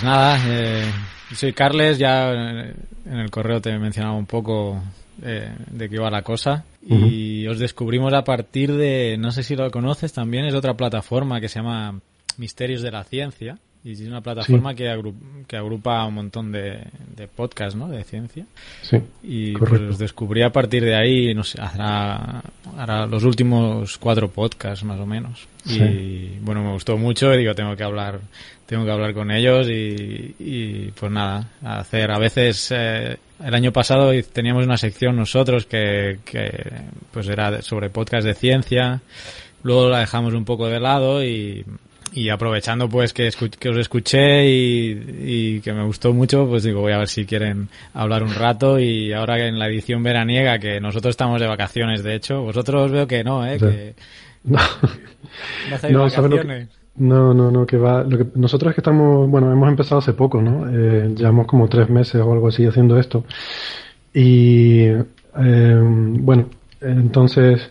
Pues nada, eh, soy Carles, ya en el correo te mencionaba un poco eh, de qué iba la cosa y os descubrimos a partir de, no sé si lo conoces también, es otra plataforma que se llama Misterios de la Ciencia y es una plataforma que, que agrupa un montón de, de podcasts, ¿no? De ciencia. Sí. Y pues los descubrí a partir de ahí, no sé, hará, hará los últimos cuatro podcasts más o menos. Sí. Y bueno, me gustó mucho y digo, tengo que hablar, tengo que hablar con ellos y, y pues nada, hacer a veces, eh, el año pasado teníamos una sección nosotros que, que pues era sobre podcast de ciencia, luego la dejamos un poco de lado y y aprovechando pues que, que os escuché y, y, que me gustó mucho, pues digo, voy a ver si quieren hablar un rato y ahora en la edición veraniega, que nosotros estamos de vacaciones, de hecho, vosotros veo que no, ¿eh? Sí. Que No, no no, ¿sabes lo que- vacaciones. No, no, no, que va. Lo que, nosotros es que estamos, bueno, hemos empezado hace poco, ¿no? Eh, llevamos como tres meses o algo así haciendo esto. Y, eh, bueno, entonces,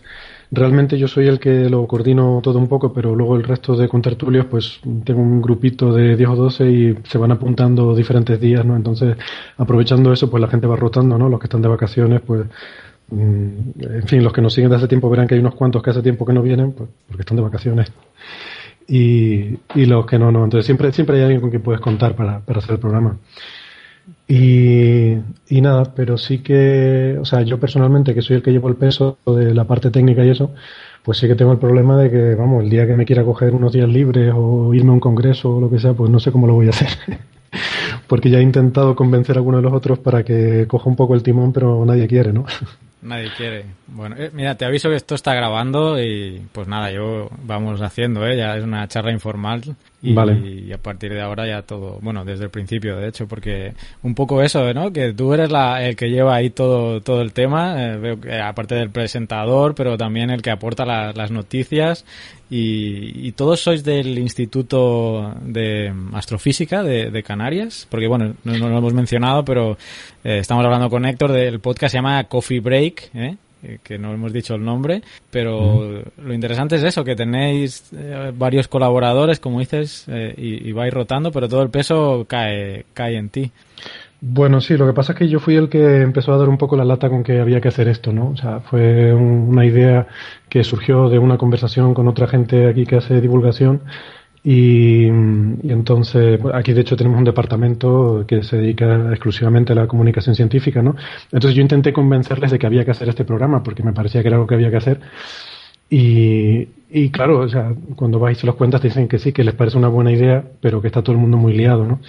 realmente yo soy el que lo coordino todo un poco, pero luego el resto de contertulios, pues tengo un grupito de 10 o 12 y se van apuntando diferentes días, ¿no? Entonces, aprovechando eso, pues la gente va rotando, ¿no? Los que están de vacaciones, pues, mm, en fin, los que nos siguen de hace tiempo verán que hay unos cuantos que hace tiempo que no vienen, pues, porque están de vacaciones. Y, y los que no, no. Entonces siempre, siempre hay alguien con quien puedes contar para, para hacer el programa. Y, y nada, pero sí que, o sea, yo personalmente, que soy el que llevo el peso de la parte técnica y eso, pues sí que tengo el problema de que, vamos, el día que me quiera coger unos días libres o irme a un congreso o lo que sea, pues no sé cómo lo voy a hacer. Porque ya he intentado convencer a alguno de los otros para que coja un poco el timón, pero nadie quiere, ¿no? Nadie quiere. Bueno, eh, mira, te aviso que esto está grabando y pues nada, yo vamos haciendo, ¿eh? Ya es una charla informal y, Vale. y a partir de ahora ya todo, bueno, desde el principio de hecho, porque un poco eso, ¿no? Que tú eres la, el que lleva ahí todo, todo el tema, eh, veo que aparte del presentador, pero también el que aporta la- las noticias y, y todos sois del Instituto de Astrofísica de, de Canarias, porque bueno, no, no lo hemos mencionado, pero eh, estamos hablando con Héctor del podcast se llama Coffee Break, ¿eh? Eh, que no hemos dicho el nombre, pero lo interesante es eso, que tenéis eh, varios colaboradores, como dices, y, y vais rotando, pero todo el peso cae, cae en ti. Bueno, sí, lo que pasa es que yo fui el que empezó a dar un poco la lata con que había que hacer esto, ¿no? O sea, fue un- una idea que surgió de una conversación con otra gente aquí que hace divulgación y, entonces aquí de hecho tenemos un departamento que se dedica exclusivamente a la comunicación científica, ¿no? Entonces yo intenté convencerles de que había que hacer este programa porque me parecía que era algo que había que hacer y, y claro, o sea, cuando vais y se los cuentas te dicen que sí, que les parece una buena idea, pero que está todo el mundo muy liado, ¿no?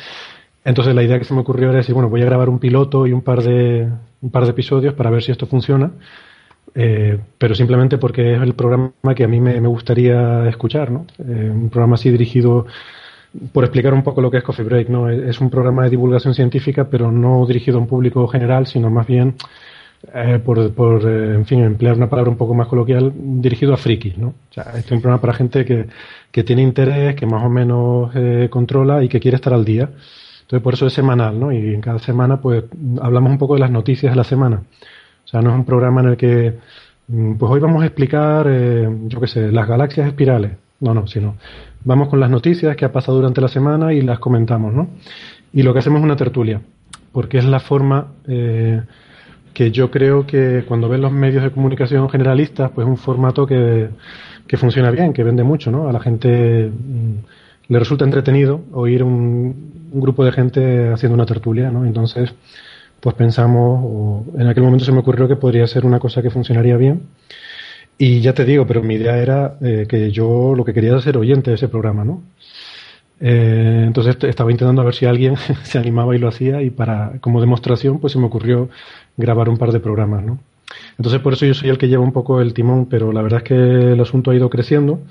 Entonces la idea que se me ocurrió era decir, bueno, voy a grabar un piloto y un par de, un par de episodios para ver si esto funciona, eh, pero simplemente porque es el programa que a mí me, gustaría escuchar, ¿no? Eh, un programa así dirigido, por explicar un poco lo que es Coffee Break, ¿no? Es, es un programa de divulgación científica, pero no dirigido a un público general, sino más bien, eh, por, por eh, en fin, emplear una palabra un poco más coloquial, dirigido a frikis, ¿no? O sea, este es un programa para gente que, que tiene interés, que más o menos eh, controla y que quiere estar al día. Entonces, por eso es semanal, ¿no? Y en cada semana, pues, hablamos un poco de las noticias de la semana. Sea, no es un programa en el que, mm, pues hoy vamos a explicar, eh, yo qué sé, las galaxias espirales. No, no, sino vamos con las noticias que ha pasado durante la semana y las comentamos, ¿no? Y lo que hacemos es una tertulia, porque es la forma eh, que yo creo que cuando ven los medios de comunicación generalistas, pues es un formato que, que funciona bien, que vende mucho, ¿no? A la gente mm, le resulta entretenido oír un grupo de gente haciendo una tertulia, ¿no? Entonces, pues pensamos, o en aquel momento se me ocurrió que podría ser una cosa que funcionaría bien. Y ya te digo, pero mi idea era eh, que yo lo que quería era ser oyente de ese programa, ¿no? Eh, entonces estaba intentando a ver si alguien se animaba y lo hacía y para como demostración pues se me ocurrió grabar un par de programas, ¿no? Entonces por eso yo soy el que lleva un poco el timón, pero la verdad es que el asunto ha ido creciendo.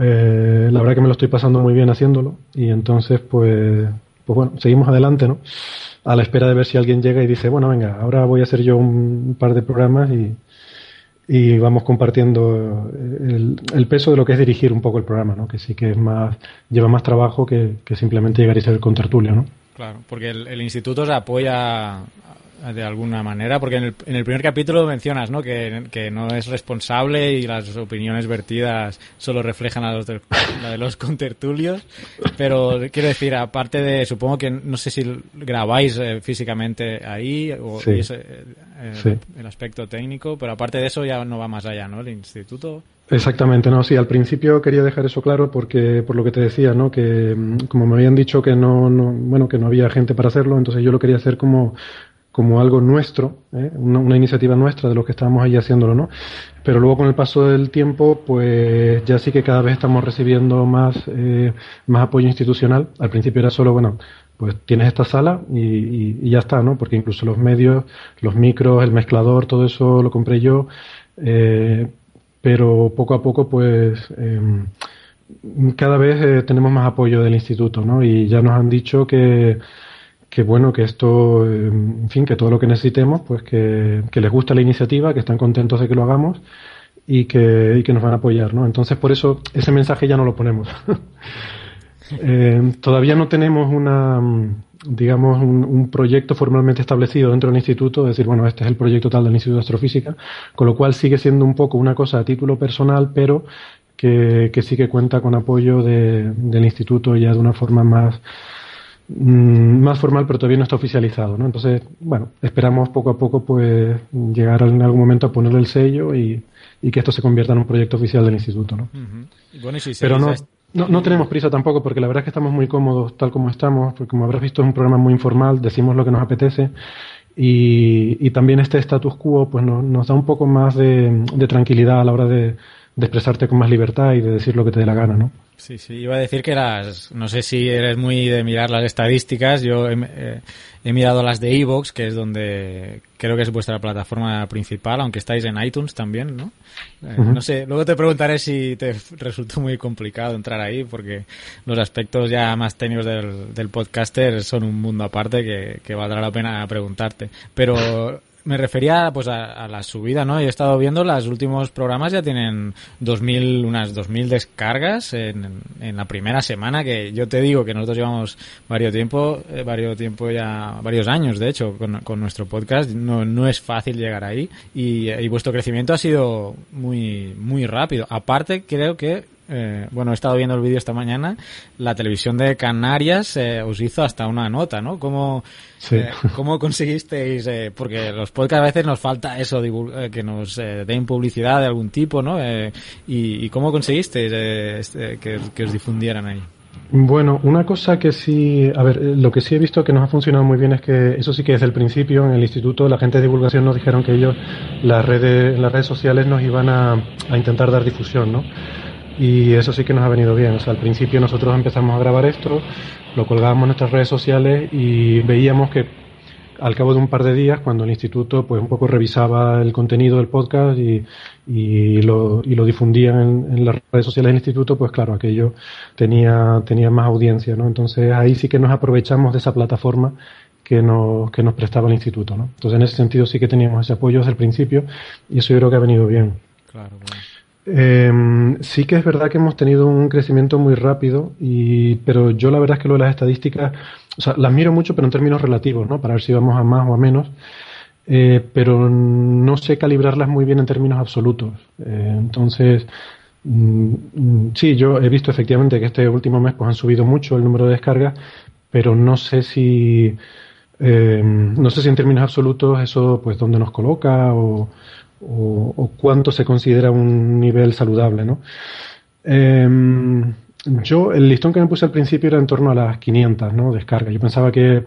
Eh, la verdad que me lo estoy pasando muy bien haciéndolo y entonces pues pues bueno, seguimos adelante, ¿no? A la espera de ver si alguien llega y dice, bueno, venga, ahora voy a hacer yo un par de programas y, y vamos compartiendo el, el, peso de lo que es dirigir un poco el programa, ¿no? Que sí que es más, lleva más trabajo que, que simplemente llegar y ser con tertulia, ¿no? Claro, porque el, el instituto se apoya de alguna manera, porque en el, en el primer capítulo mencionas ¿no? Que, que, no es responsable y las opiniones vertidas solo reflejan a los de, la de los contertulios, pero quiero decir, aparte de, supongo que no sé si grabáis eh, físicamente ahí o Sí. eh, Sí. el aspecto técnico, pero aparte de eso ya no va más allá, ¿no? El instituto. Exactamente, no, sí, al principio quería dejar eso claro porque, por lo que te decía, ¿no? Que mm, como me habían dicho que no, no, bueno, que no había gente para hacerlo, entonces yo lo quería hacer como, como algo nuestro, ¿eh? una, iniciativa nuestra de los que estábamos ahí haciéndolo, ¿no? Pero luego con el paso del tiempo, pues ya sí que cada vez estamos recibiendo más, eh, más apoyo institucional. Al principio era solo, bueno, pues tienes esta sala y ya está, ¿no? Porque incluso los medios, los micros, el mezclador, todo eso lo compré yo. Eh, pero poco a poco, pues, em, cada vez eh, tenemos más apoyo del instituto, ¿no? Y ya nos han dicho que, que bueno, que esto, eh, en fin, que todo lo que necesitemos, pues que, que les gusta la iniciativa, que están contentos de que lo hagamos y que, y que nos van a apoyar, ¿no? Entonces, por eso, ese mensaje ya no lo ponemos. Eh, todavía no tenemos una, mm, digamos, un, un proyecto formalmente establecido dentro del instituto, decir, bueno, este es el proyecto tal del Instituto de Astrofísica, con lo cual sigue siendo un poco una cosa a título personal, pero que, que sí que cuenta con apoyo de- del instituto ya de una forma más, más formal, pero todavía no está oficializado, ¿no? Entonces, bueno, esperamos poco a poco, pues, llegar en algún momento a ponerle el sello y, y que esto se convierta en un proyecto oficial del instituto, ¿no? Bueno, si Pero no, no, no tenemos prisa tampoco, porque la verdad es que estamos muy cómodos tal como estamos, porque como habrás visto es un programa muy informal, decimos lo que nos apetece y, y también este status quo pues no- nos da un poco más de, de tranquilidad a la hora de, de expresarte con más libertad y de decir lo que te dé la gana, ¿no? Sí, sí, iba a decir que las, no sé si eres muy de mirar las estadísticas, yo he, eh, he mirado las de Evox, que es donde creo que es vuestra plataforma principal, aunque estáis en iTunes también, ¿no? Eh. No sé, luego te preguntaré si te resultó muy complicado entrar ahí, porque los aspectos ya más técnicos del, del podcaster son un mundo aparte que, que valdrá la pena preguntarte. Pero me refería pues a, a la subida, ¿no? Yo he estado viendo los últimos programas ya tienen 2000, unas 2000 descargas en, en la primera semana que yo te digo que nosotros llevamos varios tiempo, eh, varios tiempo ya, varios años de hecho con, con nuestro podcast. No, no es fácil llegar ahí y, y vuestro crecimiento ha sido muy, muy rápido. Aparte creo que eh, bueno, he estado viendo el vídeo esta mañana, la televisión de Canarias eh, os hizo hasta una nota, ¿no? ¿Cómo, Sí. eh, ¿cómo conseguisteis? eh, porque los podcasts a veces nos falta eso, eh, que nos den publicidad de algún tipo, ¿no? Eh, y, y cómo conseguisteis eh, este, que, que os difundieran ahí? Bueno, una cosa que sí, a ver, lo que sí he visto que nos ha funcionado muy bien es que eso sí que desde el principio en el instituto la gente de divulgación nos dijeron que ellos las redes, las redes sociales nos iban a, a intentar dar difusión, ¿no? Y eso sí que nos ha venido bien. O sea, al principio nosotros empezamos a grabar esto, lo colgábamos en nuestras redes sociales y veíamos que al cabo de un par de días, cuando el instituto pues un poco revisaba el contenido del podcast y, y, lo, y lo difundían en, en las redes sociales del instituto, pues claro, aquello tenía, tenía más audiencia, ¿no? Entonces ahí sí que nos aprovechamos de esa plataforma que nos, que nos prestaba el instituto, ¿no? Entonces en ese sentido sí que teníamos ese apoyo desde el principio y eso yo creo que ha venido bien. Claro, bueno. Eh, sí que es verdad que hemos tenido un crecimiento muy rápido, y, pero yo la verdad es que lo de las estadísticas, o sea, las miro mucho, pero en términos relativos, ¿no? Para ver si vamos a más o a menos, eh, pero no sé calibrarlas muy bien en términos absolutos. Eh, entonces, mm, mm, sí, yo he visto efectivamente que este último mes pues han subido mucho el número de descargas, pero no sé si, eh, no sé si en términos absolutos eso pues dónde nos coloca o, o, cuánto se considera un nivel saludable, ¿no? Em, yo, el listón que me puse al principio era en torno a las 500, ¿no? Descargas. Yo pensaba que,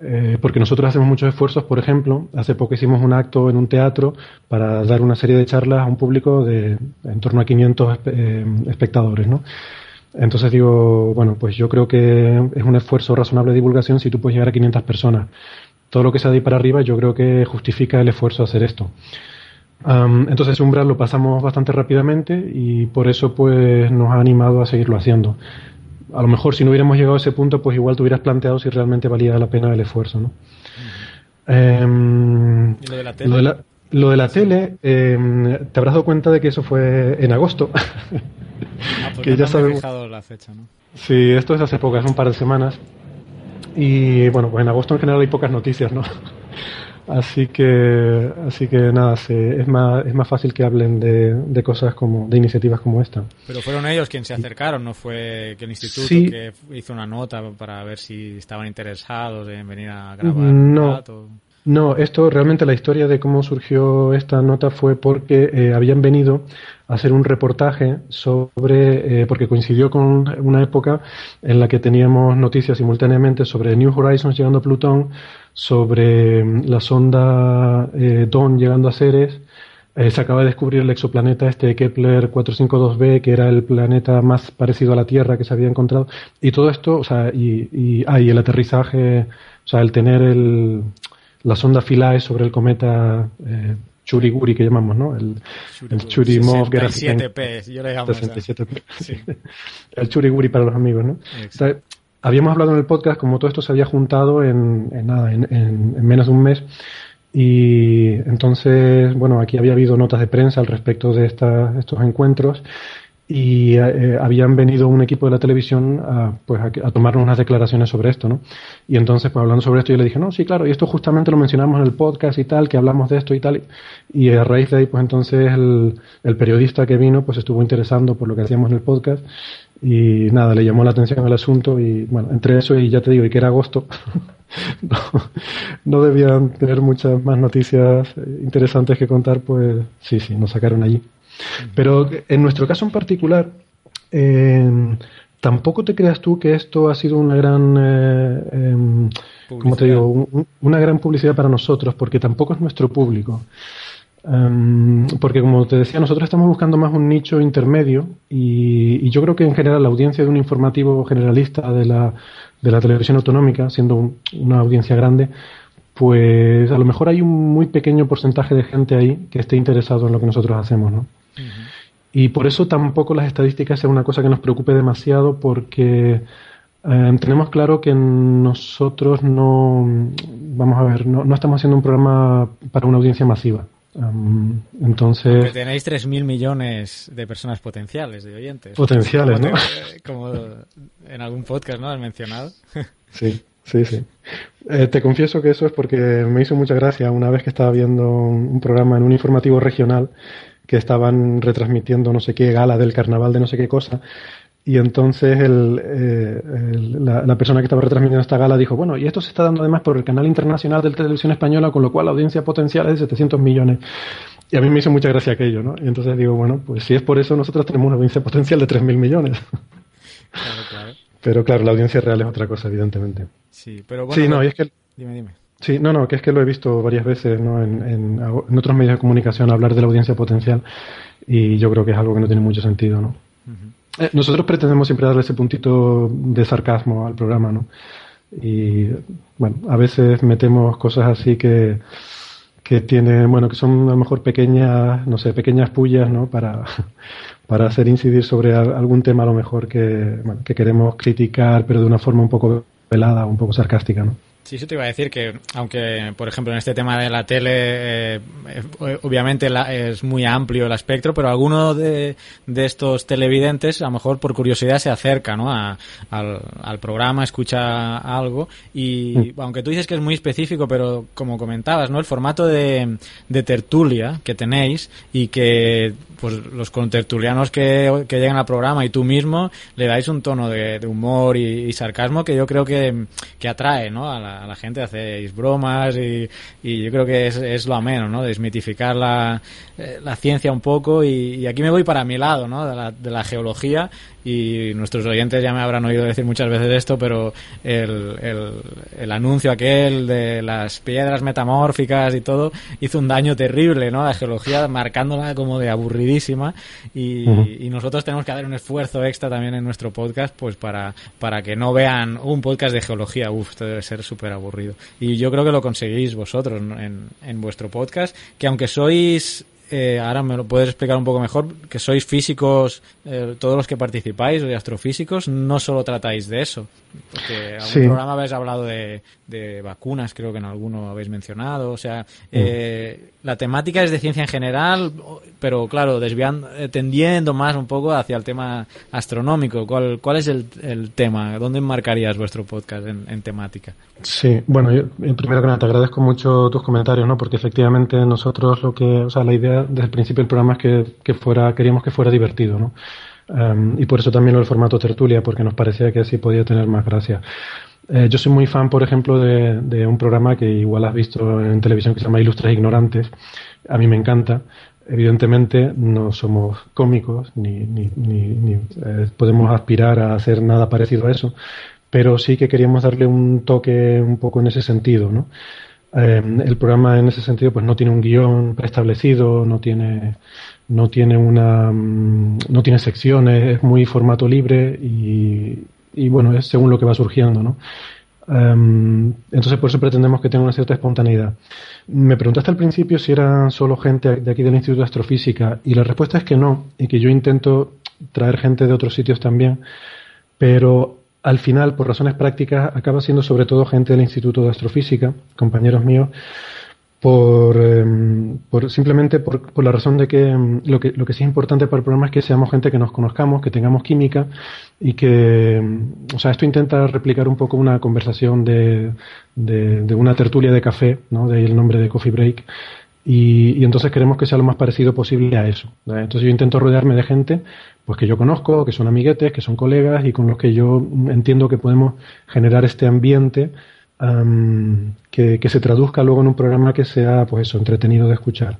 eh, porque nosotros hacemos muchos esfuerzos, por ejemplo, hace poco hicimos un acto en un teatro para dar una serie de charlas a un público de en torno a 500 espe- eh, espectadores, ¿no? Entonces digo, bueno, pues yo creo que es un esfuerzo razonable de divulgación si tú puedes llegar a 500 personas. Todo lo que sea de ahí para arriba yo creo que justifica el esfuerzo de hacer esto. Entonces ese umbral lo pasamos bastante rápidamente y por eso pues nos ha animado a seguirlo haciendo. A lo mejor si no hubiéramos llegado a ese punto pues igual te hubieras planteado si realmente valía la pena el esfuerzo, ¿no? Em, ¿Y lo de la tele? Lo de la, tele, em, te habrás dado cuenta de que eso fue en agosto. Ah, pues que ya sabemos. la fecha, ¿no? Sí, esto es hace pocas, un par de semanas. Y bueno, pues en agosto en general hay pocas noticias, ¿no? Así que, así que nada, es, más, es más fácil que hablen de, de, cosas como, de iniciativas como esta. Pero fueron ellos quienes se acercaron, no fue que el instituto que hizo una nota para ver si estaban interesados en venir a grabar. No, no, esto realmente la historia de cómo surgió esta nota fue porque eh, habían venido a hacer un reportaje sobre, eh, porque coincidió con una época en la que teníamos noticias simultáneamente sobre New Horizons llegando a Plutón, sobre mm, la sonda eh, Dawn llegando a Ceres, se acaba de descubrir el exoplaneta este Kepler 452b, que era el planeta más parecido a la Tierra que se había encontrado. Y todo esto, o sea, y, y, ah, y el aterrizaje, o sea, el tener el, la sonda Philae sobre el cometa eh, Churiguri que llamamos, ¿no? El, el Churimov 67P, yo le llamo 67P. Sí. el Churiguri para los amigos, ¿no? habíamos hablado en el podcast como todo esto se había juntado en, en nada, en, en, menos de un mes y entonces, bueno, aquí había habido notas de prensa al respecto de esta, estos encuentros y eh, habían venido un equipo de la televisión a, pues a, tomar unas declaraciones sobre esto, ¿no? Y entonces, pues hablando sobre esto, yo le dije, no, sí, claro, y esto justamente lo mencionamos en el podcast y tal, que hablamos de esto y tal, y a raíz de ahí, pues entonces el, periodista que vino, pues estuvo interesando por lo que hacíamos en el podcast, y nada, le llamó la atención el asunto, y bueno, entre eso y ya te digo, y que era agosto, no, no debían tener muchas más noticias interesantes que contar, pues sí, sí, nos sacaron allí. Pero en nuestro caso en particular, eh, tampoco te creas tú que esto ha sido una gran, eh, em, te digo? una gran publicidad para nosotros, porque tampoco es nuestro público. Em, porque como te decía, nosotros estamos buscando más un nicho intermedio y, yo creo que en general la audiencia de un informativo generalista de la, de la televisión autonómica, siendo una audiencia grande, pues a lo mejor hay un muy pequeño porcentaje de gente ahí que esté interesado en lo que nosotros hacemos, ¿no? Y por eso tampoco las estadísticas es una cosa que nos preocupe demasiado porque eh, tenemos claro que nosotros no, vamos a ver, no, estamos haciendo un programa para una audiencia masiva. entonces... Porque tenéis 3.000 millones de personas potenciales, de oyentes. Potenciales, ¿no? como en algún podcast, ¿no? Has mencionado. sí. Sí, sí. Eh, te confieso que eso es porque me hizo mucha gracia una vez que estaba viendo un programa en un informativo regional que estaban retransmitiendo no sé qué gala del carnaval de no sé qué cosa. Y entonces el, eh, la, persona que estaba retransmitiendo esta gala dijo, bueno, y esto se está dando además por el canal internacional de televisión española, con lo cual la audiencia potencial es de 700 millones. Y a mí me hizo mucha gracia aquello, ¿no? Y entonces digo, bueno, pues si es por eso, nosotros tenemos una audiencia potencial de 3.000 millones. Claro, claro. Pero claro, la audiencia real es otra cosa, evidentemente. Sí, pero bueno. Sí, no, y es que... Dime, dime. Sí, no, no, que es que lo he visto varias veces ¿no? en, en, otros medios de comunicación hablar de la audiencia potencial y yo creo que es algo que no tiene mucho sentido, ¿no? Eh, nosotros pretendemos siempre darle ese puntito de sarcasmo al programa, ¿no? Y bueno, a veces metemos cosas así que, que tienen, bueno, que son a lo mejor pequeñas, no sé, pequeñas pullas, ¿no? Para, para hacer incidir sobre algún tema a lo mejor que, bueno, que queremos criticar, pero de una forma un poco velada, un poco sarcástica, ¿no? Sí, eso te iba a decir que, aunque, por ejemplo, en este tema de la tele, eh, eh, obviamente es muy amplio el espectro, pero alguno de, de, estos televidentes, a lo mejor por curiosidad, se acerca ¿no? A, al, al, programa, escucha algo, y mm. aunque tú dices que es muy específico, pero como comentabas, ¿no? El formato de, de tertulia que tenéis y que pues los contertulianos que, que llegan al programa y tú mismo le dais un tono de, humor y, sarcasmo que yo creo que, que atrae ¿no? a, la, gente, hacéis bromas y, y yo creo que es, es lo ameno, ¿no? Desmitificar la, eh, la ciencia un poco y, aquí me voy para mi lado, ¿no? De la, de la geología y nuestros oyentes ya me habrán oído decir muchas veces esto, pero el, el, el, anuncio aquel de las piedras metamórficas y todo hizo un daño terrible, ¿no? A la geología marcándola como de y, uh -huh. y, nosotros tenemos que hacer un esfuerzo extra también en nuestro podcast pues para, para que no vean un podcast de geología, uff, esto debe ser súper aburrido. Y yo creo que lo conseguís vosotros en, en vuestro podcast, que aunque sois eh, ahora me lo puedes explicar un poco mejor, que sois físicos, eh, todos los que participáis, sois astrofísicos, no solo tratáis de eso. Porque en algún sí. programa habéis hablado de, de, vacunas, creo que en alguno habéis mencionado. O sea, eh, la temática es de ciencia en general, pero claro, desviando, eh, tendiendo más un poco hacia el tema astronómico. ¿Cuál, cuál es el, el tema? ¿Dónde enmarcarías vuestro podcast en, temática? Sí, bueno, yo primero que nada te agradezco mucho tus comentarios, ¿no? Porque efectivamente nosotros lo que, o sea, la idea desde el principio del programa es que, que fuera, queríamos que fuera divertido, ¿no? Um, y por eso también del formato tertulia, porque nos parecía que así podía tener más gracia. Eh, yo soy muy fan, por ejemplo, de, un programa que igual has visto en televisión que se llama Ilustres Ignorantes. A mí me encanta. Evidentemente no somos cómicos ni, ni, ni, ni eh, podemos aspirar a hacer nada parecido a eso, pero sí que queríamos darle un toque un poco en ese sentido, ¿no? Eh, el programa en ese sentido pues no tiene un guion preestablecido, no tiene no tiene una no tiene secciones, es muy formato libre y, y bueno, es según lo que va surgiendo, ¿no? Um, entonces por eso pretendemos que tenga una cierta espontaneidad. Me preguntaste al principio si eran solo gente de aquí del Instituto de Astrofísica y la respuesta es que no, y que yo intento traer gente de otros sitios también, pero al final, por razones prácticas, acaba siendo sobre todo gente del Instituto de Astrofísica, compañeros míos, por, eh, por simplemente por, por, la razón de que, lo que lo que sí es importante para el programa es que seamos gente que nos conozcamos, que tengamos química y que, o sea, esto intenta replicar un poco una conversación de, de, de una tertulia de café, ¿no? De ahí el nombre de Coffee Break. Y, y, entonces queremos que sea lo más parecido posible a eso. Entonces yo intento rodearme de gente pues que yo conozco, que son amiguetes, que son colegas y con los que yo entiendo que podemos generar este ambiente que, se traduzca luego en un programa que sea, pues eso, entretenido de escuchar.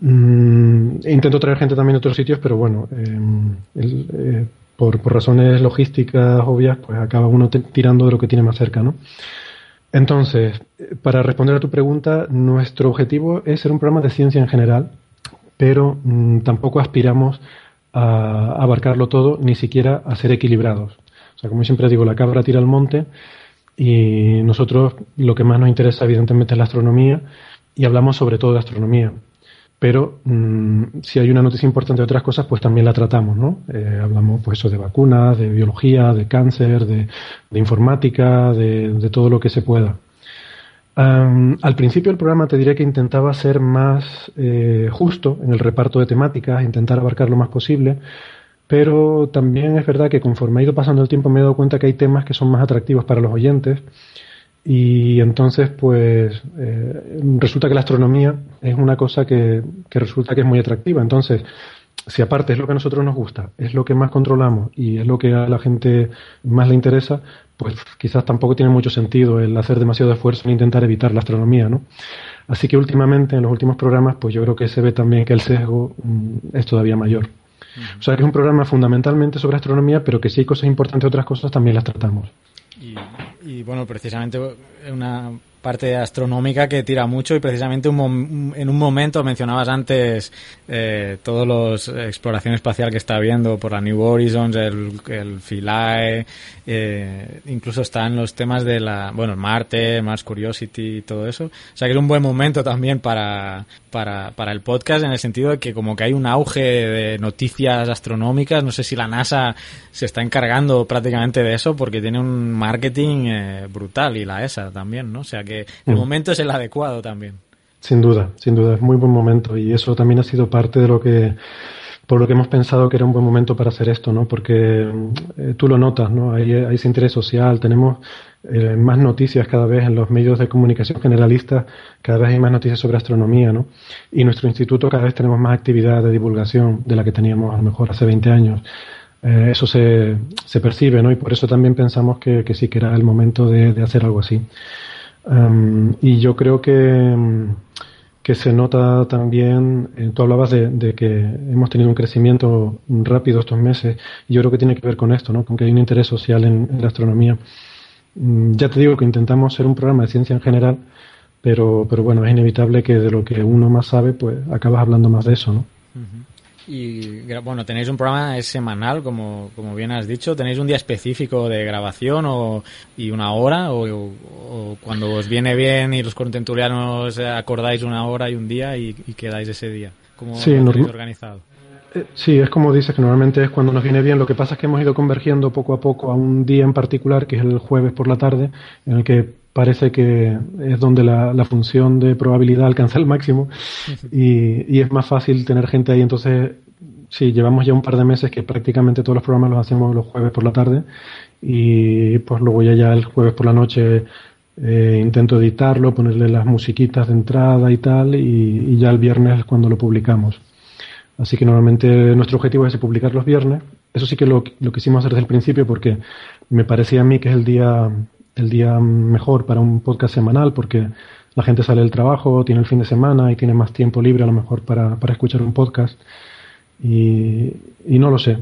Um, intento traer gente también de otros sitios, pero bueno, el, eh, por, por, razones logísticas obvias, pues acaba uno tirando de lo que tiene más cerca, ¿no? Entonces, para responder a tu pregunta, nuestro objetivo es ser un programa de ciencia en general, pero um, tampoco aspiramos a abarcarlo todo, ni siquiera a ser equilibrados. O sea, como siempre digo, la cabra tira al monte y nosotros lo que más nos interesa evidentemente es la astronomía y hablamos sobre todo de astronomía. Pero mmm, si hay una noticia importante de otras cosas, pues también la tratamos, ¿no? Eh, hablamos pues eso de vacunas, de biología, de cáncer, de, informática, de, todo lo que se pueda. Al principio del programa te diré que intentaba ser más eh, justo en el reparto de temáticas, intentar abarcar lo más posible, pero también es verdad que conforme ha ido pasando el tiempo me he dado cuenta que hay temas que son más atractivos para los oyentes y entonces pues eh, resulta que la astronomía es una cosa que, que resulta que es muy atractiva. Entonces, si aparte es lo que a nosotros nos gusta, es lo que más controlamos y es lo que a la gente más le interesa, pues quizás tampoco tiene mucho sentido el hacer demasiado esfuerzo en intentar evitar la astronomía, ¿no? Así que últimamente, en los últimos programas, pues yo creo que se ve también que el sesgo mm, es todavía mayor. Uh -huh. O sea que es un programa fundamentalmente sobre astronomía, pero que si hay cosas importantes, otras cosas también las tratamos. Y, y bueno, precisamente una parte astronómica que tira mucho y precisamente un en un momento mencionabas antes eh, todos los exploración espacial que está habiendo por la New Horizons, el, el Philae, eh, incluso están los temas de la, bueno, Marte, Mars Curiosity y todo eso. O sea que es un buen momento también para, para, para el podcast en el sentido de que como que hay un auge de noticias astronómicas, no sé si la NASA se está encargando prácticamente de eso porque tiene un marketing eh, brutal y la ESA también, ¿no? O sea que que el mm. momento es el adecuado también. Sin duda, sin duda, es muy buen momento y eso también ha sido parte de lo que por lo que hemos pensado que era un buen momento para hacer esto, ¿no? Porque eh, tú lo notas, ¿no? Hay, hay ese interés social, tenemos eh, más noticias cada vez en los medios de comunicación generalistas, cada vez hay más noticias sobre astronomía, ¿no? Y nuestro instituto cada vez tenemos más actividad de divulgación de la que teníamos a lo mejor hace 20 años. Eh, eso se, se, percibe, ¿no? Y por eso también pensamos que, que sí que era el momento de, de hacer algo así. Um, y yo creo que, que se nota también, eh, tú hablabas de, de, que hemos tenido un crecimiento rápido estos meses, y yo creo que tiene que ver con esto, ¿no? Con que hay un interés social en, la astronomía. Um, ya te digo que intentamos ser un programa de ciencia en general, pero, pero bueno, es inevitable que de lo que uno más sabe, pues acabas hablando más de eso, ¿no? Y bueno, tenéis un programa es semanal, como, como bien has dicho. ¿Tenéis un día específico de grabación o, y una hora? O, o, cuando os viene bien y los contentulianos acordáis una hora y un día y, y quedáis ese día? ¿Cómo sí, lo tenéis organizado? Eh, sí, es como dices, que normalmente es cuando nos viene bien. Lo que pasa es que hemos ido convergiendo poco a poco a un día en particular, que es el jueves por la tarde, en el que parece que es donde la, la función de probabilidad alcanza el máximo y, y, es más fácil tener gente ahí. Entonces, sí, llevamos ya un par de meses que prácticamente todos los programas los hacemos los jueves por la tarde y pues luego ya, ya el jueves por la noche eh, intento editarlo, ponerle las musiquitas de entrada y tal y, y ya el viernes es cuando lo publicamos. Así que normalmente nuestro objetivo es publicar los viernes. Eso sí que lo, lo quisimos hacer desde el principio porque me parecía a mí que es el día el día mejor para un podcast semanal porque la gente sale del trabajo, tiene el fin de semana y tiene más tiempo libre a lo mejor para, para escuchar un podcast. Y, y, no lo sé,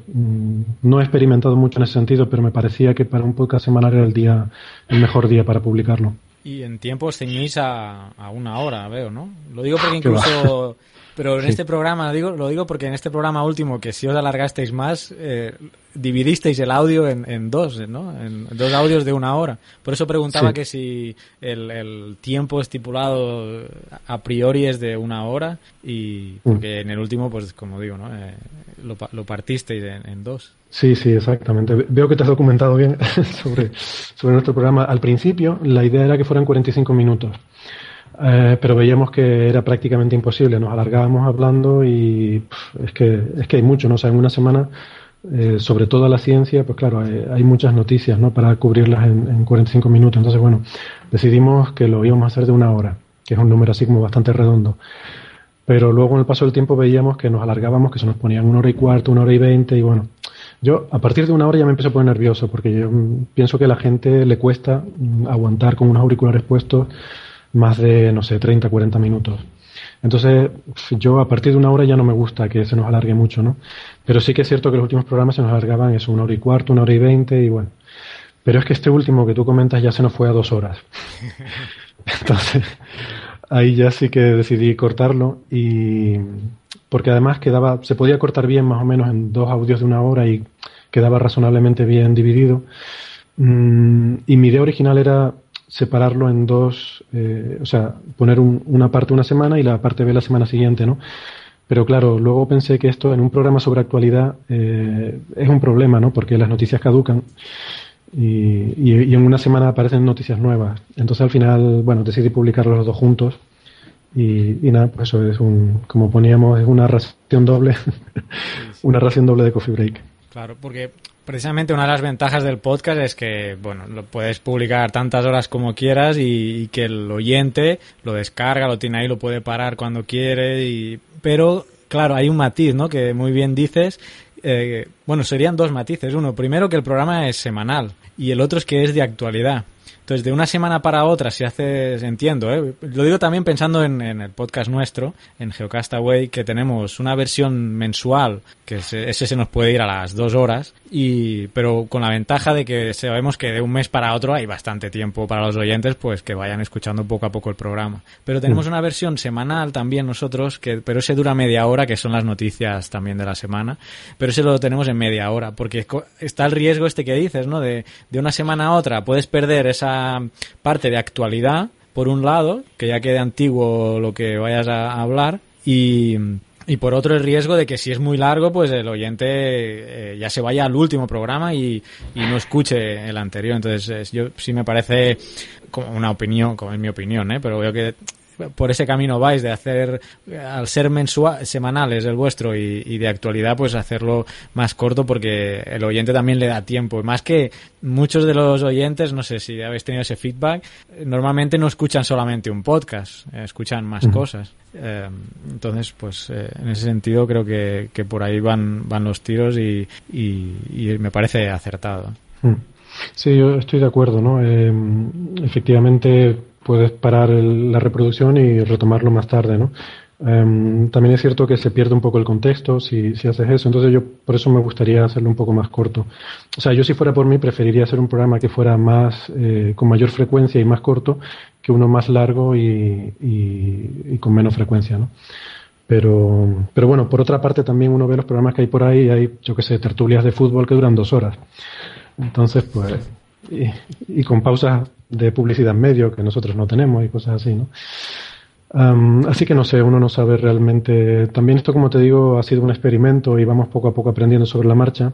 no he experimentado mucho en ese sentido, pero me parecía que para un podcast semanal era el día, el mejor día para publicarlo. Y en tiempo ceñís a, a una hora, veo, ¿no? Lo digo porque incluso pero en sí. este programa, digo, lo digo porque en este programa último, que si os alargasteis más, eh, dividisteis el audio en, en, dos, ¿no? En dos audios de una hora. Por eso preguntaba sí. que si el, el, tiempo estipulado a priori es de una hora y porque mm. en el último, pues como digo, ¿no? Eh, lo, lo, partisteis en, en, dos. Sí, sí, exactamente. Veo que te has documentado bien sobre, sobre nuestro programa. Al principio, la idea era que fueran 45 minutos. Eh, pero veíamos que era prácticamente imposible. Nos alargábamos hablando y pff, es que es que hay mucho, ¿no? O sea, en una semana, eh, sobre toda la ciencia, pues claro, hay, hay, muchas noticias, ¿no? Para cubrirlas en, en 45 minutos. Entonces, bueno, decidimos que lo íbamos a hacer de una hora, que es un número así como bastante redondo. Pero luego, en el paso del tiempo, veíamos que nos alargábamos, que se nos ponían una hora y cuarto, una hora y veinte, y bueno, yo a partir de una hora ya me empecé a poner nervioso, porque yo mm, pienso que a la gente le cuesta mm, aguantar con unos auriculares puestos más de, no sé, 30, 40 minutos. Entonces, yo a partir de una hora ya no me gusta que se nos alargue mucho, ¿no? Pero sí que es cierto que los últimos programas se nos alargaban eso, una hora y cuarto, una hora y veinte, y bueno. Pero es que este último que tú comentas ya se nos fue a dos horas. Entonces, ahí ya sí que decidí cortarlo y porque además quedaba, se podía cortar bien más o menos en dos audios de una hora y quedaba razonablemente bien dividido. Mm, y mi idea original era separarlo en dos, eh, o sea, poner un, una parte una semana y la parte B la semana siguiente, ¿no? Pero claro, luego pensé que esto en un programa sobre actualidad eh, es un problema, ¿no? Porque las noticias caducan y, y, y, en una semana aparecen noticias nuevas. Entonces al final, bueno, decidí publicarlos los dos juntos y, y nada, pues eso es un, como poníamos, es una ración doble, una ración doble de Coffee Break. Claro, porque precisamente una de las ventajas del podcast es que, bueno, lo puedes publicar tantas horas como quieras y, que el oyente lo descarga, lo tiene ahí, lo puede parar cuando quiere, y, pero claro, hay un matiz, ¿no? Que muy bien dices. Eh, bueno, serían dos matices. Uno, primero que el programa es semanal y el otro es que es de actualidad. Entonces, de una semana para otra, si haces, entiendo, ¿eh? lo digo también pensando en, en, el podcast nuestro, en Geocastaway, que tenemos una versión mensual, que se, ese se nos puede ir a las dos horas, y, pero con la ventaja de que sabemos que de un mes para otro hay bastante tiempo para los oyentes, pues que vayan escuchando poco a poco el programa. Pero tenemos una versión semanal también nosotros, que, pero ese dura media hora, que son las noticias también de la semana, pero ese lo tenemos en media hora, porque está el riesgo este que dices, ¿no? De, de una semana a otra puedes perder esa parte de actualidad, por un lado, que ya quede antiguo lo que vayas a hablar, y, y por otro el riesgo de que si es muy largo, pues el oyente eh, ya se vaya al último programa y, y no escuche el anterior. Entonces, yo sí me parece como una opinión, como es mi opinión, ¿eh? pero veo que por ese camino vais de hacer, al ser mensual, semanales el vuestro y, de actualidad, pues hacerlo más corto porque el oyente también le da tiempo. Más que muchos de los oyentes, no sé si habéis tenido ese feedback, normalmente no escuchan solamente un podcast, eh, escuchan más cosas. Eh, entonces, pues eh, en ese sentido creo que, que, por ahí van, van los tiros y, y, me parece acertado. Sí, yo estoy de acuerdo, ¿no? efectivamente puedes parar la reproducción y retomarlo más tarde, ¿no? Em, también es cierto que se pierde un poco el contexto si, si, haces eso, entonces yo por eso me gustaría hacerlo un poco más corto. O sea, yo si fuera por mí preferiría hacer un programa que fuera más, eh, con mayor frecuencia y más corto que uno más largo y, y, con menos frecuencia, ¿no? Pero, pero bueno, por otra parte también uno ve los programas que hay por ahí, hay, yo qué sé, tertulias de fútbol que duran dos horas. Entonces, pues, y, y con pausas de publicidad en medio que nosotros no tenemos y cosas así, ¿no? así que no sé, uno no sabe realmente. También esto, como te digo, ha sido un experimento y vamos poco a poco aprendiendo sobre la marcha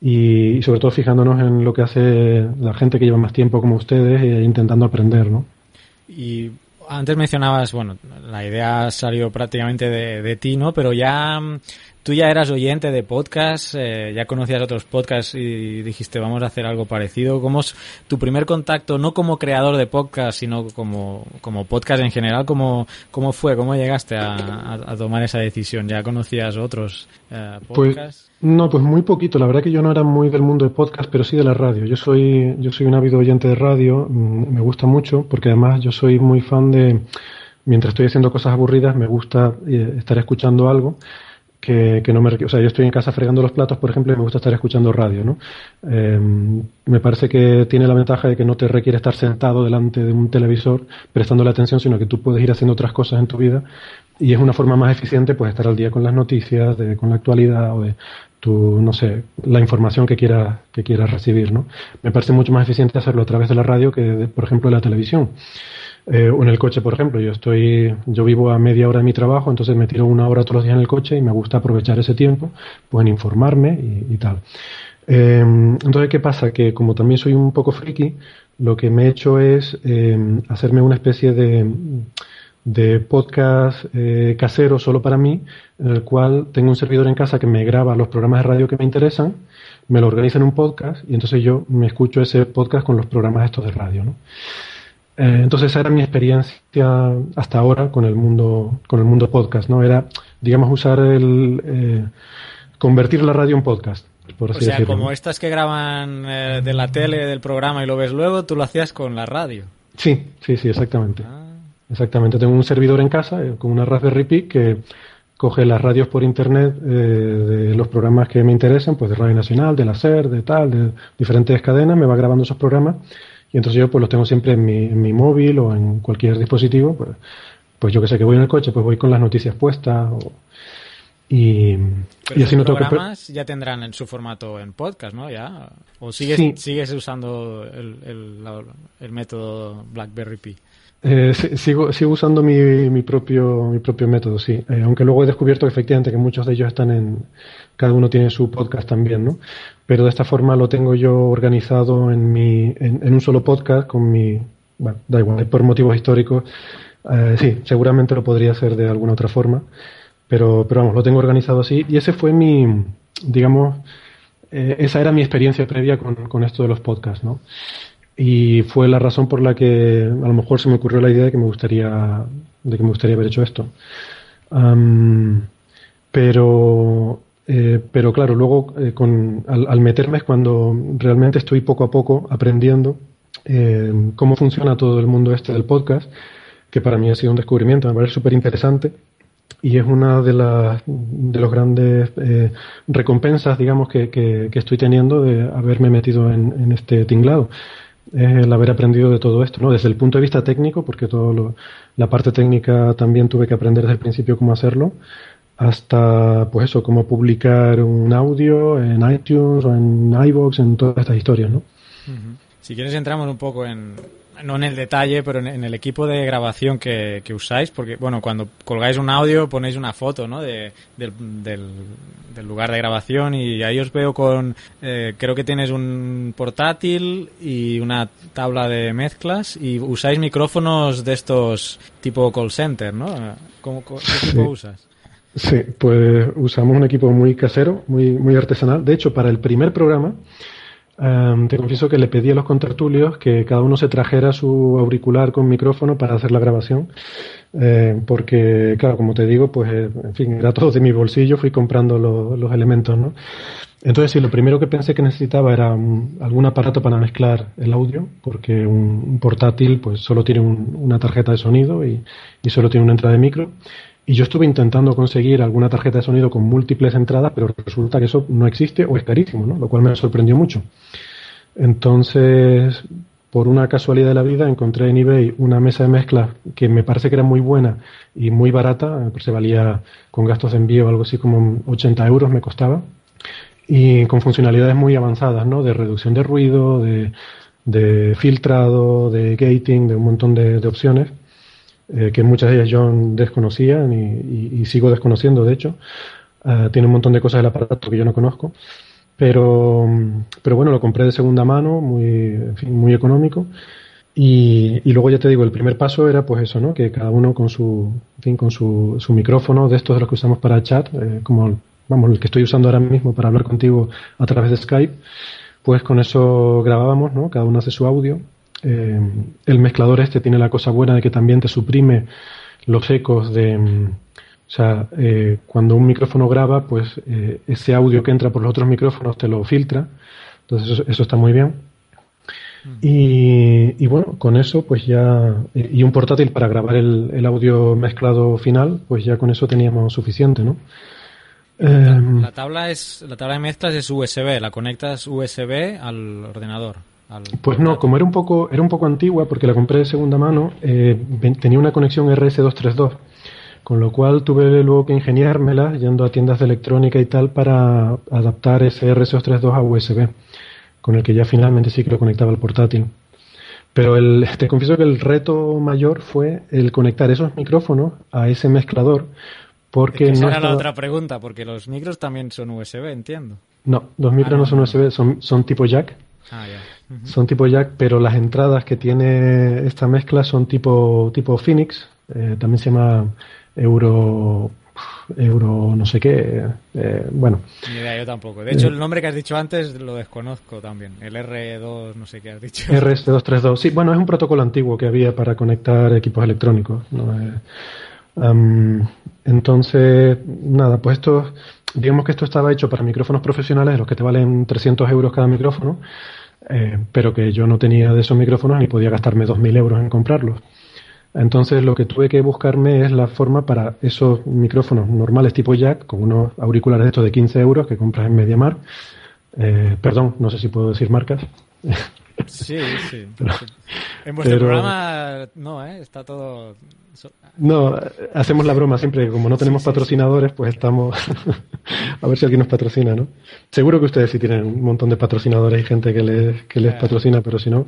y, sobre todo fijándonos en lo que hace la gente que lleva más tiempo como ustedes e intentando aprender, ¿no? Y antes mencionabas, bueno, la idea ha salido prácticamente de, de ti, ¿no? Pero ya tú ya eras oyente de podcast, eh, ya conocías otros podcasts y dijiste vamos a hacer algo parecido. ¿Cómo es tu primer contacto, no como creador de podcast, sino como, como podcast en general? ¿Cómo, cómo fue? ¿Cómo llegaste a, tomar esa decisión? ¿Ya conocías otros eh, pues, podcasts? No, pues muy poquito. La verdad que yo no era muy del mundo de podcast, pero sí de la radio. Yo soy, yo soy un ávido oyente de radio, mm, me gusta mucho porque además yo soy muy fan de mientras estoy haciendo cosas aburridas, me gusta eh, estar escuchando algo que, no me... O sea, yo estoy en casa fregando los platos, por ejemplo, y me gusta estar escuchando radio, ¿no? Em, me parece que tiene la ventaja de que no te requiere estar sentado delante de un televisor prestando la atención, sino que tú puedes ir haciendo otras cosas en tu vida y es una forma más eficiente pues estar al día con las noticias, de, con la actualidad o de tu, no sé, la información que quieras que quieras recibir, ¿no? Me parece mucho más eficiente hacerlo a través de la radio que, por ejemplo, de la televisión. Eh, o en el coche, por ejemplo, yo estoy, yo vivo a media hora de mi trabajo, entonces me tiro una hora todos los días en el coche y me gusta aprovechar ese tiempo, pues en informarme y, tal. Eh, entonces, ¿qué pasa? Que como también soy un poco friki, lo que me he hecho es eh, hacerme una especie de, de podcast casero solo para mí, en el cual tengo un servidor en casa que me graba los programas de radio que me interesan, me lo organiza en un podcast y entonces yo me escucho ese podcast con los programas estos de radio, ¿no? Eh, entonces esa era mi experiencia hasta ahora con el mundo con el mundo podcast, ¿no? Era, digamos, usar el eh, convertir la radio en podcast. Por así o sea, decirlo. como estas que graban eh, de la tele del programa y lo ves luego, tú lo hacías con la radio. Sí, sí, sí, exactamente. Ah. Exactamente. Tengo un servidor en casa con una Raspberry Pi que coge las radios por internet de los programas que me interesan, pues de Radio Nacional, de la SER, de tal, de diferentes cadenas, me va grabando esos programas y entonces yo pues los tengo siempre en mi, en mi móvil o en cualquier dispositivo. Pues, pues yo que sé que voy en el coche, pues voy con las noticias puestas. Y, y así no tengo programas ya tendrán en su formato en podcast, ¿no? Ya. ¿O sigues, sigues usando el, el, el método BlackBerry Pi? Eh, sigo, sigo usando mi, mi, propio, mi propio método, sí. Eh, aunque luego he descubierto efectivamente que muchos de ellos están en. Cada uno tiene su podcast también, ¿no? Pero de esta forma lo tengo yo organizado en, mi, en, un solo podcast con mi. Bueno, da igual, por motivos históricos. Eh, sí, seguramente lo podría hacer de alguna otra forma. Pero, pero vamos, lo tengo organizado así. Y ese fue mi. Digamos. esa era mi experiencia previa con, con esto de los podcasts, ¿no? Y fue la razón por la que a lo mejor se me ocurrió la idea de que me gustaría, de que me gustaría haber hecho esto. pero, eh, pero claro, luego eh, con, al, meterme es cuando realmente estoy poco a poco aprendiendo eh, cómo funciona todo el mundo este del podcast, que para mí ha sido un descubrimiento, me parece súper interesante y es una de las de los grandes recompensas, digamos, que, que, estoy teniendo de haberme metido en, este tinglado es el haber aprendido de todo esto, ¿no? Desde el punto de vista técnico, porque todo la parte técnica también tuve que aprender desde el principio cómo hacerlo, hasta, pues eso, cómo publicar un audio en iTunes o en iVoox, en todas estas historias, ¿no? Si quieres entramos un poco en, no en el detalle, pero en, el equipo de grabación que, que, usáis, porque, bueno, cuando colgáis un audio ponéis una foto, ¿no? De, del, del, lugar de grabación y ahí os veo con, eh, creo que tienes un portátil y una tabla de mezclas y usáis micrófonos de estos tipo call center, ¿no? ¿Cómo, ¿Qué tipo usas? Sí, pues usamos un equipo muy casero, muy, muy artesanal. De hecho, para el primer programa, em, te confieso que le pedí a los contertulios que cada uno se trajera su auricular con micrófono para hacer la grabación, eh, porque, claro, como te digo, pues, eh, en fin, era todo de mi bolsillo, fui comprando los elementos, ¿no? Entonces, sí, lo primero que pensé que necesitaba era algún aparato para mezclar el audio, porque un, portátil, pues, solo tiene una tarjeta de sonido y solo tiene una entrada de micro. Y yo estuve intentando conseguir alguna tarjeta de sonido con múltiples entradas, pero resulta que eso no existe o es carísimo, ¿no? Lo cual me sorprendió mucho. Entonces, por una casualidad de la vida, encontré en eBay una mesa de mezcla que me parece que era muy buena y muy barata, se valía con gastos de envío algo así como 80 euros me costaba, y con funcionalidades muy avanzadas, ¿no? De reducción de ruido, de, filtrado, de gating, de un montón de opciones eh, que muchas de ellas yo desconocía y, sigo desconociendo, de hecho. Eh, tiene un montón de cosas del aparato que yo no conozco. Pero, pero bueno, lo compré de segunda mano, muy, en fin, muy económico. Y, y, luego ya te digo, el primer paso era pues eso, ¿no? Que cada uno con su, en fin, con su, su micrófono de estos de los que usamos para chat, eh, como vamos, el que estoy usando ahora mismo para hablar contigo a través de Skype, pues con eso grabábamos, ¿no? Cada uno hace su audio eh, el mezclador este tiene la cosa buena de que también te suprime los ecos de... Mm, o sea, eh, cuando un micrófono graba, pues eh, ese audio que entra por los otros micrófonos te lo filtra. Entonces eso, está muy bien. Mm. Y, bueno, con eso pues ya... y un portátil para grabar el, audio mezclado final, pues ya con eso teníamos suficiente, ¿no? la, tabla es la tabla de mezclas es USB, la conectas USB al ordenador. Pues no, como era un poco era un poco antigua porque la compré de segunda mano, eh, tenía una conexión RS232, con lo cual tuve luego que ingeniármela yendo a tiendas de electrónica y tal para adaptar ese RS232 a USB, con el que ya finalmente sí que lo conectaba al portátil. Pero el, te confieso que el reto mayor fue el conectar esos micrófonos a ese mezclador, porque no era la otra pregunta, porque los micros también son USB, entiendo. No, los micros ah, no, son USB, son, son tipo jack. Ah. Son tipo jack, pero las entradas que tiene esta mezcla son tipo, tipo Phoenix. Eh, también se llama Euro euro no sé qué. Eh, bueno. Ni idea, yo tampoco. De hecho, el nombre que has dicho antes lo desconozco también. El R2, no sé qué has dicho. RS232. Sí, bueno, es un protocolo antiguo que había para conectar equipos electrónicos. entonces, nada, pues esto, digamos que esto estaba hecho para micrófonos profesionales, los que te valen 300 euros cada micrófono. Eh, pero que yo no tenía de esos micrófonos ni podía gastarme 2.000 euros en comprarlos. Entonces lo que tuve que buscarme es la forma para esos micrófonos normales tipo jack, con unos auriculares de estos de 15 euros que compras en MediaMar. Eh, perdón, no sé si puedo decir marcas. Sí, sí. en vuestro programa no, ¿eh? Está todo... No, hacemos la broma siempre, como no tenemos patrocinadores, pues estamos a ver si alguien nos patrocina, ¿no? Seguro que ustedes sí tienen un montón de patrocinadores y gente que les, que les patrocina, pero si no,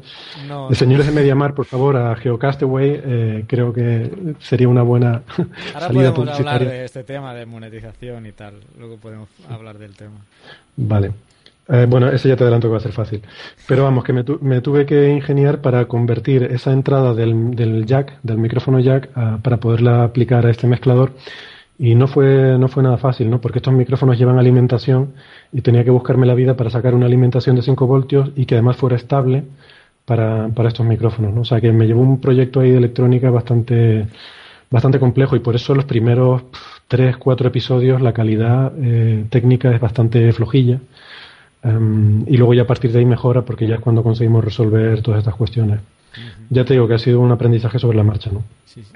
no señores de Mediamar, por favor, a Geocastaway, eh, creo que sería una buena Ahora salida podemos hablar de este tema de monetización y tal, luego podemos hablar del tema. Vale. Eh, bueno, ese ya te adelanto que va a ser fácil. Pero vamos, que me, tuve que ingeniar para convertir esa entrada del, jack, del micrófono jack, para poderla aplicar a este mezclador. Y no fue, no fue nada fácil, ¿no? Porque estos micrófonos llevan alimentación y tenía que buscarme la vida para sacar una alimentación de 5 voltios y que además fuera estable para, para estos micrófonos, ¿no? O sea que me llevó un proyecto ahí de electrónica bastante, bastante complejo y por eso los primeros 3, 4 episodios la calidad eh, técnica es bastante flojilla Em, y luego ya a partir de ahí mejora porque ya es cuando conseguimos resolver todas estas cuestiones. Ya te digo que ha sido un aprendizaje sobre la marcha, ¿no?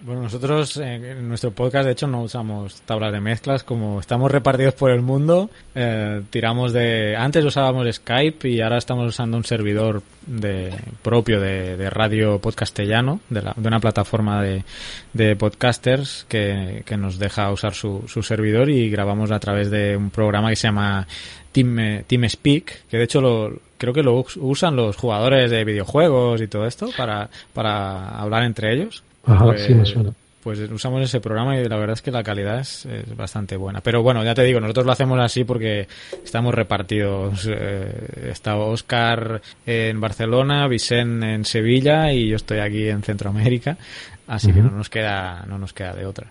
Bueno, nosotros en nuestro podcast, de hecho, no usamos tablas de mezclas. Como estamos repartidos por el mundo, eh, tiramos de... Antes usábamos Skype y ahora estamos usando un servidor de, propio de, radio podcastellano, de, la, de una plataforma de, de podcasters que, que, nos deja usar su, su servidor y grabamos a través de un programa que se llama Team, eh, Team Speak, que de hecho lo, creo que lo usan los jugadores de videojuegos y todo esto para, para hablar entre ellos. Ajá, pues, sí me suena pues usamos ese programa y la verdad es que la calidad es, bastante buena. Pero bueno, ya te digo, nosotros lo hacemos así porque estamos repartidos. Eh, está Oscar en Barcelona, Vicente en Sevilla y yo estoy aquí en Centroamérica, así que no nos queda, no nos queda de otra.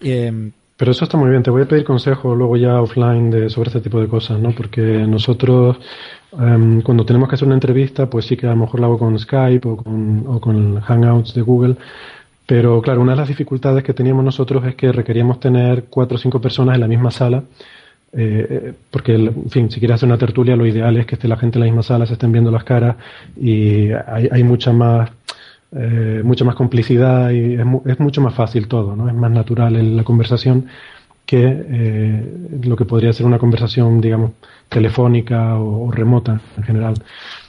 Em, pero eso está muy bien. Te voy a pedir consejo luego ya offline de, sobre este tipo de cosas, ¿no? Porque nosotros, em, cuando tenemos que hacer una entrevista, pues sí que a lo mejor la hago con Skype o con, o con Hangouts de Google pero claro, una de las dificultades que teníamos nosotros es que requeríamos tener cuatro o cinco personas en la misma sala, eh, porque, en fin, si quieres hacer una tertulia, lo ideal es que esté la gente en la misma sala, se estén viendo las caras y hay, mucha más eh, mucha más complicidad y es, mucho más fácil todo, ¿no? Es más natural la conversación que eh, lo que podría ser una conversación, digamos, telefónica o, remota en general.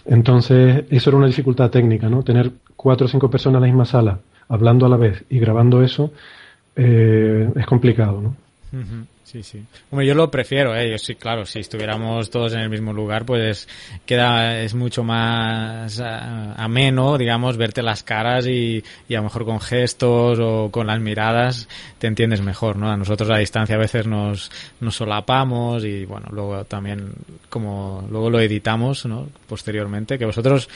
Entonces, eso era una dificultad técnica, ¿no? Tener cuatro o cinco personas en la misma sala hablando a la vez y grabando eso, eh, es complicado, ¿no? Sí, sí. Hombre, yo lo prefiero, ¿eh? Yo sí, claro, si estuviéramos todos en el mismo lugar, pues queda, es mucho más ah, ameno, digamos, verte las caras y, y a lo mejor con gestos o con las miradas te entiendes mejor, ¿no? A nosotros a distancia a veces nos, nos solapamos y bueno, luego también como luego lo editamos, ¿no? Posteriormente, que vosotros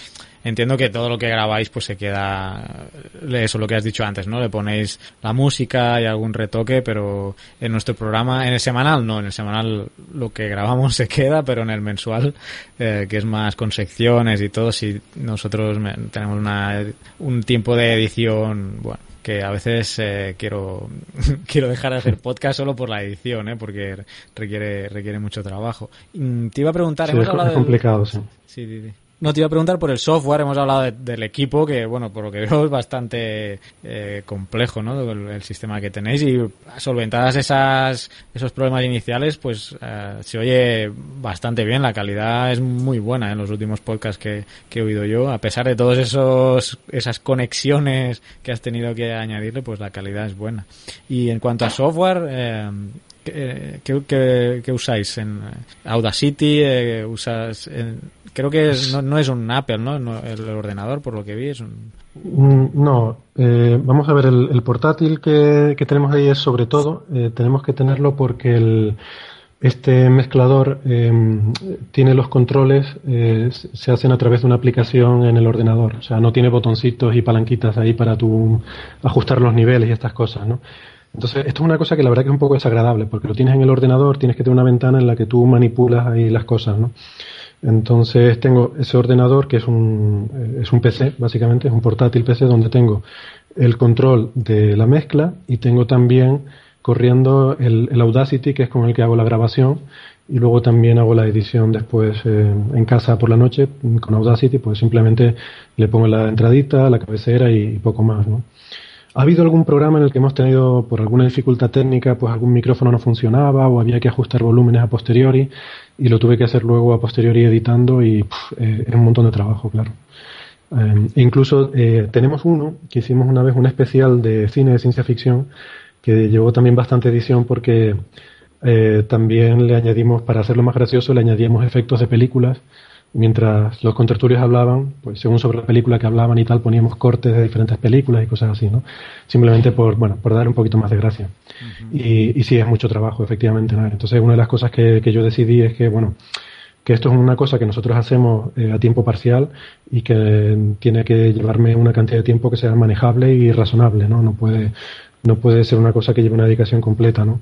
entiendo que todo lo que grabáis pues se queda eso lo que has dicho antes no le ponéis la música y algún retoque pero en nuestro programa en el semanal no en el semanal lo que grabamos se queda pero en el mensual eh, que es más con secciones y todo si nosotros tenemos una, un tiempo de edición bueno que a veces eh, quiero quiero dejar de hacer podcast solo por la edición, ¿eh? porque requiere requiere mucho trabajo. Mm, te iba a preguntar, hemos hablado es complicado, sí. Sí, sí, sí. No te iba a preguntar por el software, hemos hablado del equipo, que bueno, por lo que veo es bastante eh, complejo, ¿no? El, sistema que tenéis y solventadas esas, esos problemas iniciales, pues eh, se oye bastante bien, la calidad es muy buena en los últimos podcasts que, que he oído yo, a pesar de todos esos, esas conexiones que has tenido que añadirle, pues la calidad es buena. Y en cuanto a software, eh, ¿qué, usáis? ¿En Audacity? ¿Usas en, Creo que no, es un Apple, ¿no? El ordenador, por lo que vi, es un... Mm, no, eh, vamos a ver, el, portátil que, tenemos ahí es sobre todo, eh, tenemos que tenerlo porque el, este mezclador em, tiene los controles, eh, se hacen a través de una aplicación en el ordenador, o sea, no tiene botoncitos y palanquitas ahí para tu ajustar los niveles y estas cosas, ¿no? Entonces, esto es una cosa que la verdad que es un poco desagradable, porque lo tienes en el ordenador, tienes que tener una ventana en la que tú manipulas ahí las cosas, ¿no? Entonces tengo ese ordenador que es un, eh, es un PC, básicamente, es un portátil PC donde tengo el control de la mezcla y tengo también corriendo el, Audacity, que es con el que hago la grabación, y luego también hago la edición después eh, en casa por la noche con Audacity, pues simplemente le pongo la entradita, la cabecera y, poco más, ¿no? ¿Ha habido algún programa en el que hemos tenido, por alguna dificultad técnica, pues algún micrófono no funcionaba o había que ajustar volúmenes a posteriori y lo tuve que hacer luego a posteriori editando y eh, es un montón de trabajo, claro. Eh, incluso eh, tenemos uno que hicimos una vez un especial de cine de ciencia ficción que llevó también bastante edición porque también le añadimos, para hacerlo más gracioso, le añadíamos efectos de películas mientras los contertulios hablaban, pues según sobre la película que hablaban y tal, poníamos cortes de diferentes películas y cosas así, ¿no? Simplemente por, bueno, por dar un poquito más de gracia. y, y, sí, es mucho trabajo, efectivamente. Entonces, una de las cosas que, que, yo decidí es que, bueno, que esto es una cosa que nosotros hacemos eh, a tiempo parcial y que tiene que llevarme una cantidad de tiempo que sea manejable y razonable, ¿no? No puede, no puede ser una cosa que lleve una dedicación completa, ¿no?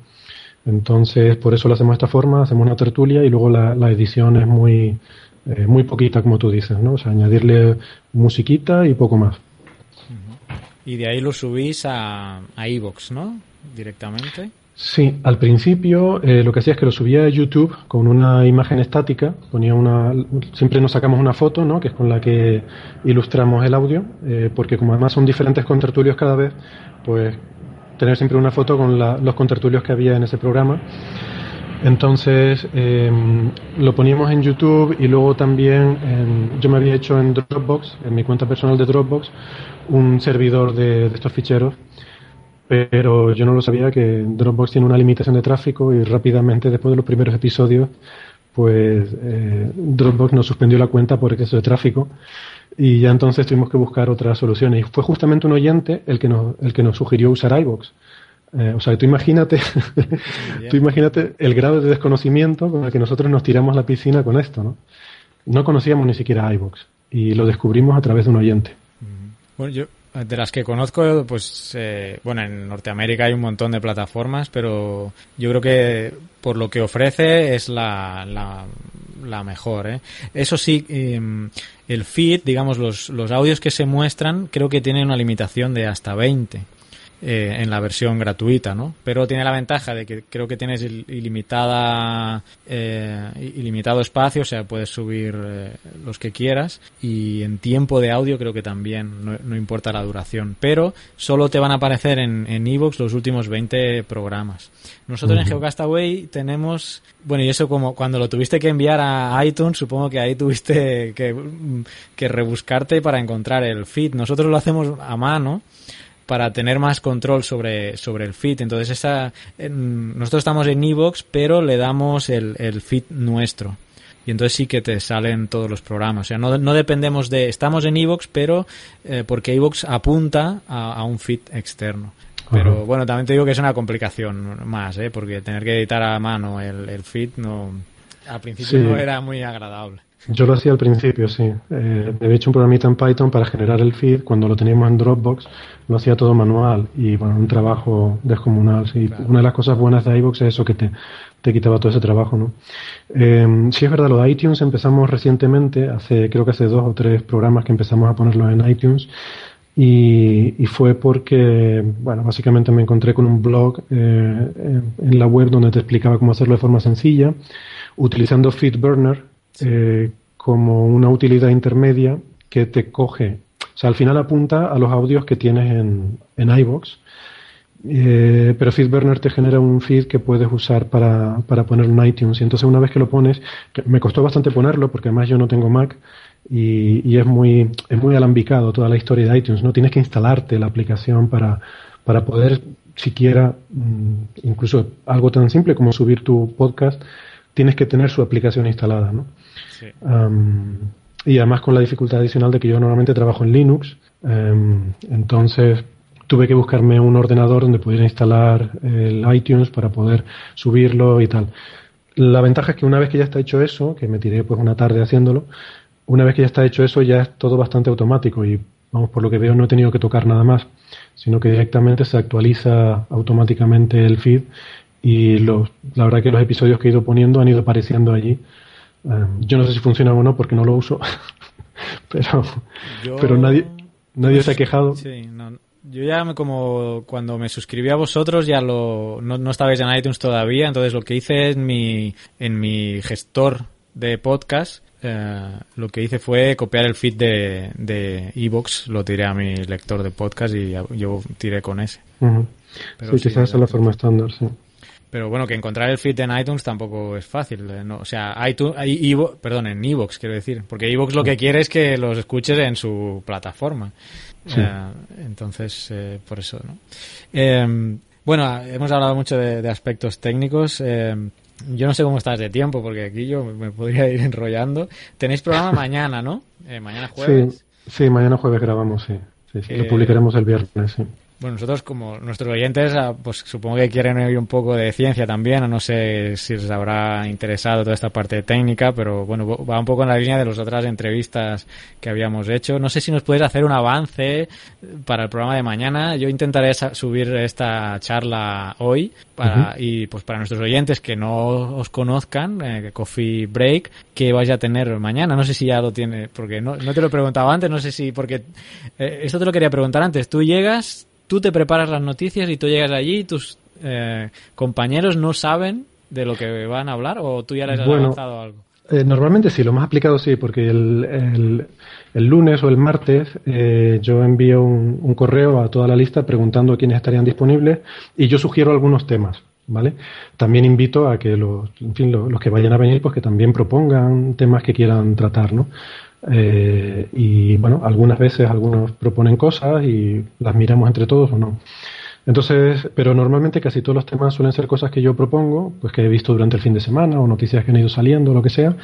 Entonces, por eso lo hacemos de esta forma, hacemos una tertulia y luego la, la edición es muy, eh, muy poquita, como tú dices, ¿no? O sea, añadirle musiquita y poco más. Y de ahí lo subís a, a Evox, ¿no? Directamente. Sí, al principio eh, lo que hacía es que lo subía a YouTube con una imagen estática, ponía una, siempre nos sacamos una foto, ¿no? Que es con la que ilustramos el audio, eh, porque como además son diferentes contertulios cada vez, pues tener siempre una foto con los contertulios que había en ese programa Entonces em, lo poníamos en YouTube y luego también yo me había hecho en Dropbox, en mi cuenta personal de Dropbox, un servidor de, estos ficheros, pero yo no lo sabía que Dropbox tiene una limitación de tráfico y rápidamente después de los primeros episodios, pues eh, Dropbox nos suspendió la cuenta por exceso de tráfico y ya entonces tuvimos que buscar otras soluciones. Y fue justamente un oyente el que nos, el que nos sugirió usar iVoox. Eh, o sea, tú imagínate, tú imagínate el grado de desconocimiento con el que nosotros nos tiramos la piscina con esto, ¿no? No conocíamos ni siquiera iVoox y lo descubrimos a través de un oyente. Bueno, yo de las que conozco, pues eh, bueno, en Norteamérica hay un montón de plataformas, pero yo creo que por lo que ofrece es la, la, la mejor. ¿eh? Eso sí, em, el feed, digamos, los, los audios que se muestran, creo que tienen una limitación de hasta 20. Eh, en la versión gratuita, ¿no? Pero tiene la ventaja de que creo que tienes ilimitada, eh, ilimitado espacio, o sea, puedes subir eh, los que quieras y en tiempo de audio creo que también, no, importa la duración, pero solo te van a aparecer en en Evox los últimos 20 programas. Nosotros en Geocastaway tenemos, bueno, y eso como cuando lo tuviste que enviar a iTunes, supongo que ahí tuviste que, que rebuscarte para encontrar el feed. Nosotros lo hacemos a mano para tener más control sobre, sobre el feed. Entonces, esa, nosotros estamos en Evox, pero le damos el, el feed nuestro. Y entonces sí que te salen todos los programas. O sea, no, no dependemos de... Estamos en Evox, pero eh, porque Evox apunta a, un feed externo. Pero bueno, también te digo que es una complicación más, ¿eh? porque tener que editar a mano el, el feed no, al principio no era muy agradable. Yo lo hacía al principio, sí. Eh, había hecho un programita en Python para generar el feed. Cuando lo teníamos en Dropbox, lo hacía todo manual y, bueno, un trabajo descomunal. Sí. Una de las cosas buenas de iVoox es eso, que te, te quitaba todo ese trabajo, ¿no? Eh, sí, es verdad, lo de iTunes empezamos recientemente, hace creo que hace dos o tres programas que empezamos a ponerlo en iTunes. Y, y, fue porque, bueno, básicamente me encontré con un blog eh, en la web donde te explicaba cómo hacerlo de forma sencilla, utilizando FeedBurner, eh, como una utilidad intermedia que te coge, o sea, al final apunta a los audios que tienes en, en iVoox, eh, pero FeedBurner te genera un feed que puedes usar para, para poner en iTunes. Y entonces una vez que lo pones, me costó bastante ponerlo porque además yo no tengo Mac y, y, es, muy, es muy alambicado toda la historia de iTunes. No tienes que instalarte la aplicación para, para poder siquiera, mm, incluso algo tan simple como subir tu podcast, tienes que tener su aplicación instalada. ¿no? y además con la dificultad adicional de que yo normalmente trabajo en Linux, em, entonces tuve que buscarme un ordenador donde pudiera instalar el iTunes para poder subirlo y tal. La ventaja es que una vez que ya está hecho eso, que me tiré pues una tarde haciéndolo, una vez que ya está hecho eso ya es todo bastante automático y vamos por lo que veo no he tenido que tocar nada más, sino que directamente se actualiza automáticamente el feed y los, la verdad que los episodios que he ido poniendo han ido apareciendo allí eh, yo no sé si funciona o no porque no lo uso, pero, pero nadie, nadie se ha quejado. Yo ya me, como cuando me suscribí a vosotros ya lo no, no estabais en iTunes todavía, entonces lo que hice en mi en mi gestor de podcast eh, lo que hice fue copiar el feed de de Evox, lo tiré a mi lector de podcast y yo tiré con ese. sí, quizás esa es la forma estándar, sí. Pero bueno, que encontrar el feed en iTunes tampoco es fácil. Eh, ¿no? O sea, iTunes, perdón, en Evox quiero decir. Porque Evox lo que quiere es que los escuches en su plataforma. Eh, entonces, eh, por eso, ¿no? Em, bueno, hemos hablado mucho de, aspectos técnicos. Em, yo no sé cómo estás de tiempo, porque aquí yo me podría ir enrollando. Tenéis programa mañana, ¿no? mañana jueves. Sí, mañana jueves grabamos, sí. sí lo publicaremos el viernes, sí. Bueno, nosotros como nuestros oyentes, ah, pues supongo que quieren oír un poco de ciencia también, no sé si les habrá interesado toda esta parte técnica, pero bueno, va un poco en la línea de las otras entrevistas que habíamos hecho. No sé si nos puedes hacer un avance para el programa de mañana. Yo intentaré subir esta charla hoy para, y pues para nuestros oyentes que no os conozcan, eh, Coffee Break, que vais a tener mañana. No sé si ya lo tiene, porque no, no te lo he preguntado antes, no sé si, porque eh, esto te lo quería preguntar antes. Tú llegas, tú te preparas las noticias y tú llegas allí y tus eh, compañeros no saben de lo que van a hablar o tú ya les has avanzado algo. Eh, normalmente sí, lo más aplicado sí, porque el, el, lunes o el martes eh, yo envío un, correo a toda la lista preguntando quiénes estarían disponibles y yo sugiero algunos temas. ¿vale? También invito a que los, en fin, los, que vayan a venir, pues que también propongan temas que quieran tratar, ¿no? Eh, y bueno, algunas veces algunos proponen cosas y las miramos entre todos o no. Entonces, pero normalmente casi todos los temas suelen ser cosas que yo propongo, pues que he visto durante el fin de semana o noticias que han ido saliendo, lo que sea.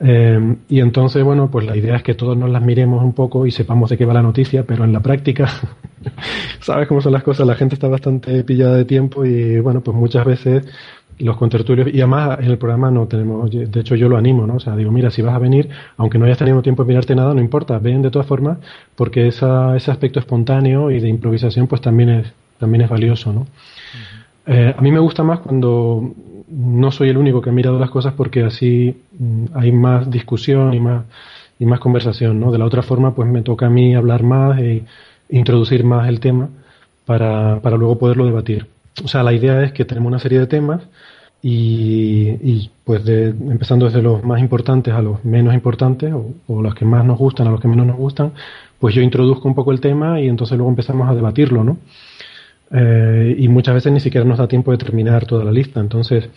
Eh, y entonces, bueno, pues la idea es que todos nos las miremos un poco y sepamos de qué va la noticia, pero en la práctica, sabes cómo son las cosas, la gente está bastante pillada de tiempo y bueno, pues muchas veces los contertulios, y además en el programa no tenemos, de hecho yo lo animo, ¿no? O sea, digo, mira, si vas a venir, aunque no hayas tenido tiempo de mirarte nada, no importa, ven de todas formas, porque esa, ese aspecto espontáneo y de improvisación pues también es, también es valioso, ¿no? Eh, a mí me gusta más cuando no soy el único que ha mirado las cosas porque así mm, hay más discusión y más, y más conversación, ¿no? De la otra forma, pues me toca a mí hablar más e introducir más el tema para, para luego poderlo debatir. O sea, la idea es que tenemos una serie de temas y, y pues de, empezando desde los más importantes a los menos importantes o, o, los que más nos gustan a los que menos nos gustan, pues yo introduzco un poco el tema y entonces luego empezamos a debatirlo, ¿no? Eh, y muchas veces ni siquiera nos da tiempo de terminar toda la lista. Entonces,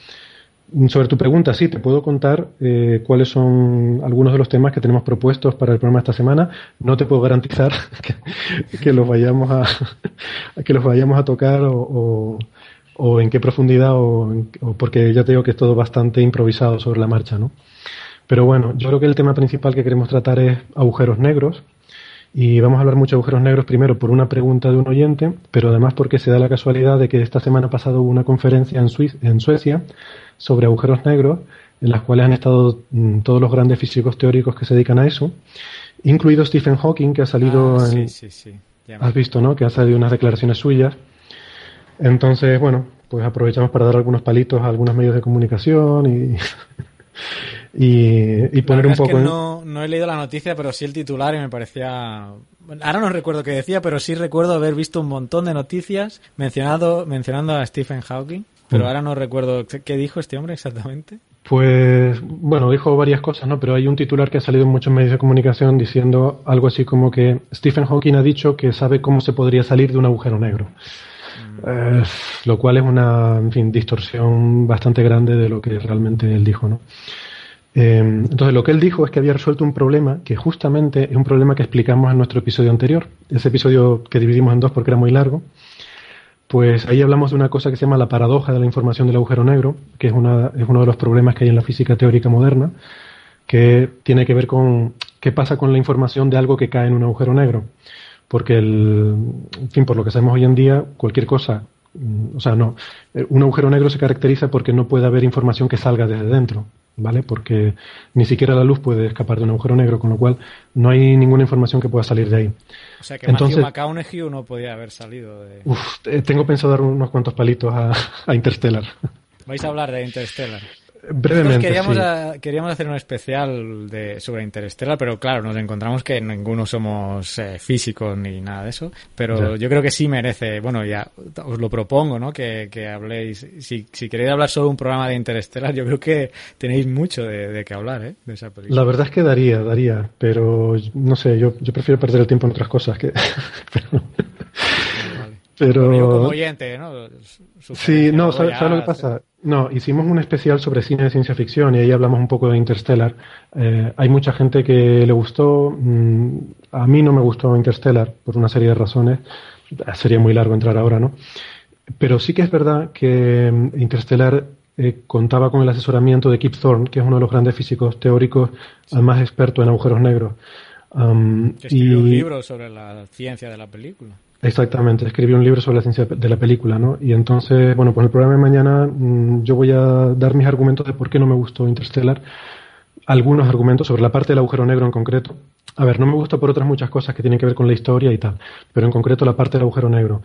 sobre tu pregunta, sí, te puedo contar eh, cuáles son algunos de los temas que tenemos propuestos para el programa esta semana. No te puedo garantizar que, los vayamos a que los vayamos a tocar o, o, en qué profundidad o, o, porque ya te digo que es todo bastante improvisado sobre la marcha, ¿no? Pero bueno, yo creo que el tema principal que queremos tratar es agujeros negros y vamos a hablar mucho de agujeros negros primero por una pregunta de un oyente, pero además porque se da la casualidad de que esta semana pasada hubo una conferencia en, Suiza, en Suecia sobre agujeros negros, en las cuales han estado mm, todos los grandes físicos teóricos que se dedican a eso, incluido Stephen Hawking, que ha salido ah, en... Sí, sí, sí. Has visto, ¿no? Que ha salido unas declaraciones suyas. Entonces, bueno, pues aprovechamos para dar algunos palitos a algunos medios de comunicación y... y, y poner un poco. Es que no, no, he leído la noticia, pero sí el titular y me parecía. Ahora no recuerdo qué decía, pero sí recuerdo haber visto un montón de noticias mencionado, mencionando a Stephen Hawking. Pero mm. ahora no recuerdo qué dijo este hombre exactamente. Pues, bueno, dijo varias cosas, ¿no? Pero hay un titular que ha salido en muchos medios de comunicación diciendo algo así como que Stephen Hawking ha dicho que sabe cómo se podría salir de un agujero negro. Mm. Eh, lo cual es una, en fin, distorsión bastante grande de lo que realmente él dijo, ¿no? Eh, entonces, lo que él dijo es que había resuelto un problema que justamente es un problema que explicamos en nuestro episodio anterior, ese episodio que dividimos en dos porque era muy largo. Pues ahí hablamos de una cosa que se llama la paradoja de la información del agujero negro, que es, una, es uno de los problemas que hay en la física teórica moderna, que tiene que ver con qué pasa con la información de algo que cae en un agujero negro. Porque, el, en fin, por lo que sabemos hoy en día, cualquier cosa, o sea, no, un agujero negro se caracteriza porque no puede haber información que salga desde dentro. ¿vale? Porque ni siquiera la luz puede escapar de un agujero negro, con lo cual no hay ninguna información que pueda salir de ahí. O sea que Entonces, Matthew McConaughey no podía haber salido de... Uf, tengo pensado dar unos cuantos palitos a, a Interstellar. Vais a hablar de Interstellar. Brevemente. Queríamos, sí. a, queríamos, hacer un especial de, sobre Interstellar, pero claro, nos encontramos que ninguno somos eh, físicos ni nada de eso. Pero ya. yo creo que sí merece, bueno, ya os lo propongo, ¿no? Que, que habléis. Si, si, queréis hablar sobre un programa de Interstellar, yo creo que tenéis mucho de, de que hablar, ¿eh? De esa película. La verdad es que daría, daría, pero no sé, yo, yo prefiero perder el tiempo en otras cosas que. pero... Pero... Bueno, yo como oyente, ¿no? Sí, no, ¿sabes, ¿sabes, lo que pasa? No, hicimos un especial sobre cine de ciencia ficción y ahí hablamos un poco de Interstellar. Eh, hay mucha gente que le gustó. Mm, a mí no me gustó Interstellar por una serie de razones. Sería muy largo entrar ahora, ¿no? Pero sí que es verdad que mm, Interstellar eh, contaba con el asesoramiento de Kip Thorne, que es uno de los grandes físicos teóricos sí. más experto en agujeros negros. Um, que escribió y... un libro sobre la ciencia de la película. Exactamente, escribí un libro sobre la ciencia de la película, ¿no? Y entonces, bueno, pues el programa de mañana mmm, yo voy a dar mis argumentos de por qué no me gustó Interstellar, algunos argumentos sobre la parte del agujero negro en concreto. A ver, no me gusta por otras muchas cosas que tienen que ver con la historia y tal, pero en concreto la parte del agujero negro.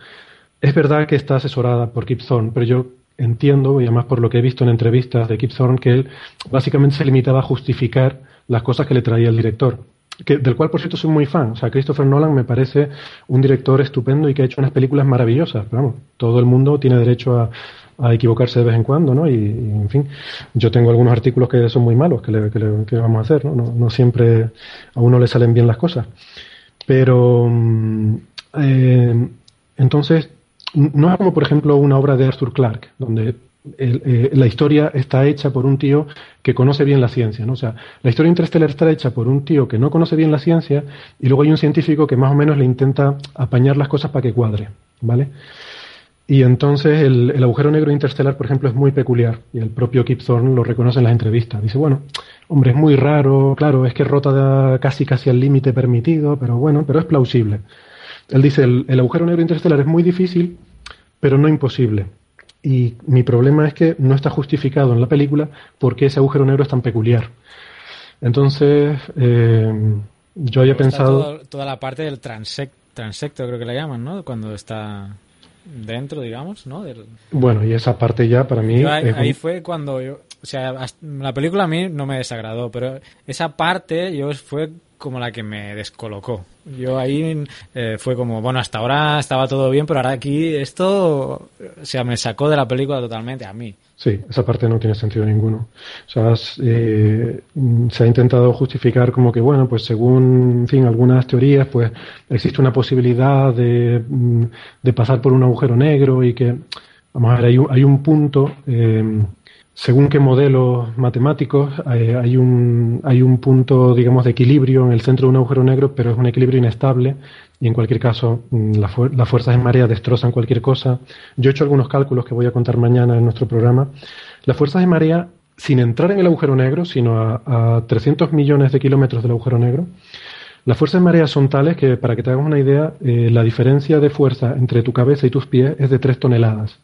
Es verdad que está asesorada por Kip Thorne, pero yo entiendo, y además por lo que he visto en entrevistas de Kip Thorne, que él básicamente se limitaba a justificar las cosas que le traía el director que, del cual por cierto soy muy fan. O sea, Christopher Nolan me parece un director estupendo y que ha hecho unas películas maravillosas. Pero vamos, todo el mundo tiene derecho a, equivocarse de vez en cuando, ¿no? Y, en fin, yo tengo algunos artículos que son muy malos, que le, vamos a hacer, ¿no? ¿no? No siempre a uno le salen bien las cosas. Pero, eh, entonces, no es como, por ejemplo, una obra de Arthur Clarke, donde eh, la historia está hecha por un tío que conoce bien la ciencia, ¿no? O sea, la historia interestelar está hecha por un tío que no conoce bien la ciencia y luego hay un científico que más o menos le intenta apañar las cosas para que cuadre, ¿vale? Y entonces el, agujero negro interestelar, por ejemplo, es muy peculiar y el propio Kip Thorne lo reconoce en las entrevistas. Dice, bueno, hombre, es muy raro, claro, es que rota casi casi al límite permitido, pero bueno, pero es plausible. Él dice, el, agujero negro interestelar es muy difícil, pero no imposible. Y mi problema es que no está justificado en la película porque ese agujero negro es tan peculiar. Entonces, eh, yo había pensado... toda la parte del transecto, creo que la llaman, ¿no? Cuando está dentro, digamos, ¿no? Bueno, y esa parte ya para mí... ahí, fue cuando yo... O sea, la película a mí no me desagradó, pero esa parte yo fue como la que me descolocó. Yo ahí eh, fue como, bueno, hasta ahora estaba todo bien, pero ahora aquí esto, o sea, me sacó de la película totalmente a mí. Sí, esa parte no tiene sentido ninguno. O sea, eh, se ha intentado justificar como que, bueno, pues según, algunas teorías, pues existe una posibilidad de, mm, de pasar por un agujero negro y que, vamos a ver, hay un, hay un punto eh, según qué modelos matemáticos, eh, hay, un, hay un punto, digamos, de equilibrio en el centro de un agujero negro, pero es un equilibrio inestable y en cualquier caso mm, las fuerzas en marea destrozan cualquier cosa. Yo he hecho algunos cálculos que voy a contar mañana en nuestro programa. Las fuerzas de marea, sin entrar en el agujero negro, sino a, 300 millones de kilómetros del agujero negro, las fuerzas de marea son tales que, para que te hagas una idea, eh, la diferencia de fuerza entre tu cabeza y tus pies es de 3 toneladas.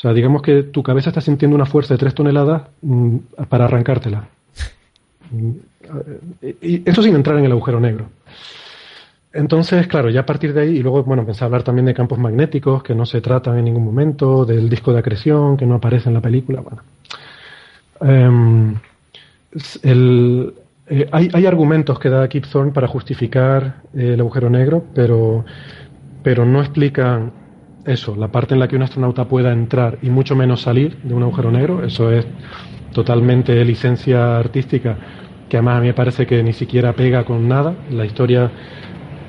O sea, digamos que tu cabeza está sintiendo una fuerza de 3 toneladas mm, para arrancártela. Mm, y eso sin entrar en el agujero negro. Entonces, claro, ya a partir de ahí, y luego, bueno, pensé hablar también de campos magnéticos que no se tratan en ningún momento, del disco de acreción que no aparece en la película. Bueno. Em, eh, hay, argumentos que da Kip Thorne para justificar el agujero negro, pero, pero no explican eso, la parte en la que un astronauta pueda entrar y mucho menos salir de un agujero negro, eso es totalmente licencia artística, que además a mí me parece que ni siquiera pega con nada. La historia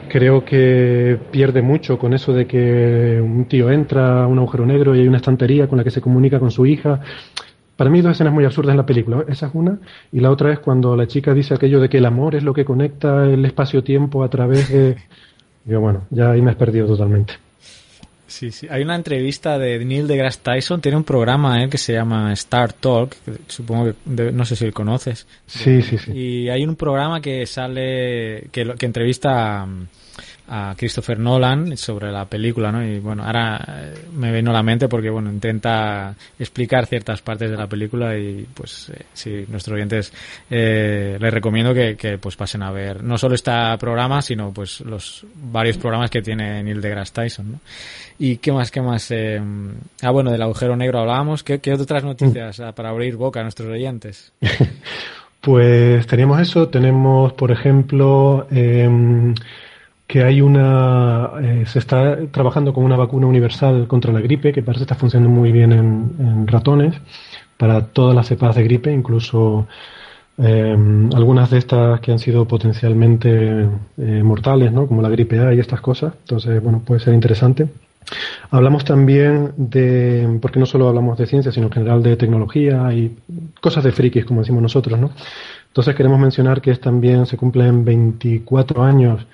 creo que pierde mucho con eso de que un tío entra a un agujero negro y hay una estantería con la que se comunica con su hija. Para mí dos escenas muy absurdas en la película. Esa es una. Y la otra es cuando la chica dice aquello de que el amor es lo que conecta el espacio-tiempo a través de... Yo, bueno, ya ahí me has perdido totalmente. Sí, sí. Hay una entrevista de Neil deGrasse Tyson, tiene un programa eh, que se llama Star Talk, supongo que no sé si lo conoces. Sí, sí, sí. Y hay un programa que sale, que, que entrevista a Christopher Nolan sobre la película, ¿no? Y bueno, ahora eh, me vino a la mente porque, bueno, intenta explicar ciertas partes de la película y, pues, eh, sí, nuestros oyentes eh, les recomiendo que, pues, pasen a ver no solo este programa, sino, pues, los varios programas que tiene Neil deGrasse Tyson, ¿no? ¿Y qué más, qué más? Eh, ah, bueno, del agujero negro hablábamos. ¿Qué, qué otras noticias ah, para abrir boca a nuestros oyentes? pues teníamos eso, tenemos, por ejemplo, eh, que hay una eh, se está trabajando con una vacuna universal contra la gripe que parece estar funcionando muy bien en, ratones para todas las cepas de gripe, incluso em, algunas de estas que han sido potencialmente eh, mortales, ¿no? como la gripe A y estas cosas. Entonces, bueno, puede ser interesante. Hablamos también de, porque no solo hablamos de ciencia, sino en general de tecnología y cosas de frikis, como decimos nosotros, ¿no? Entonces queremos mencionar que es también se cumplen 24 años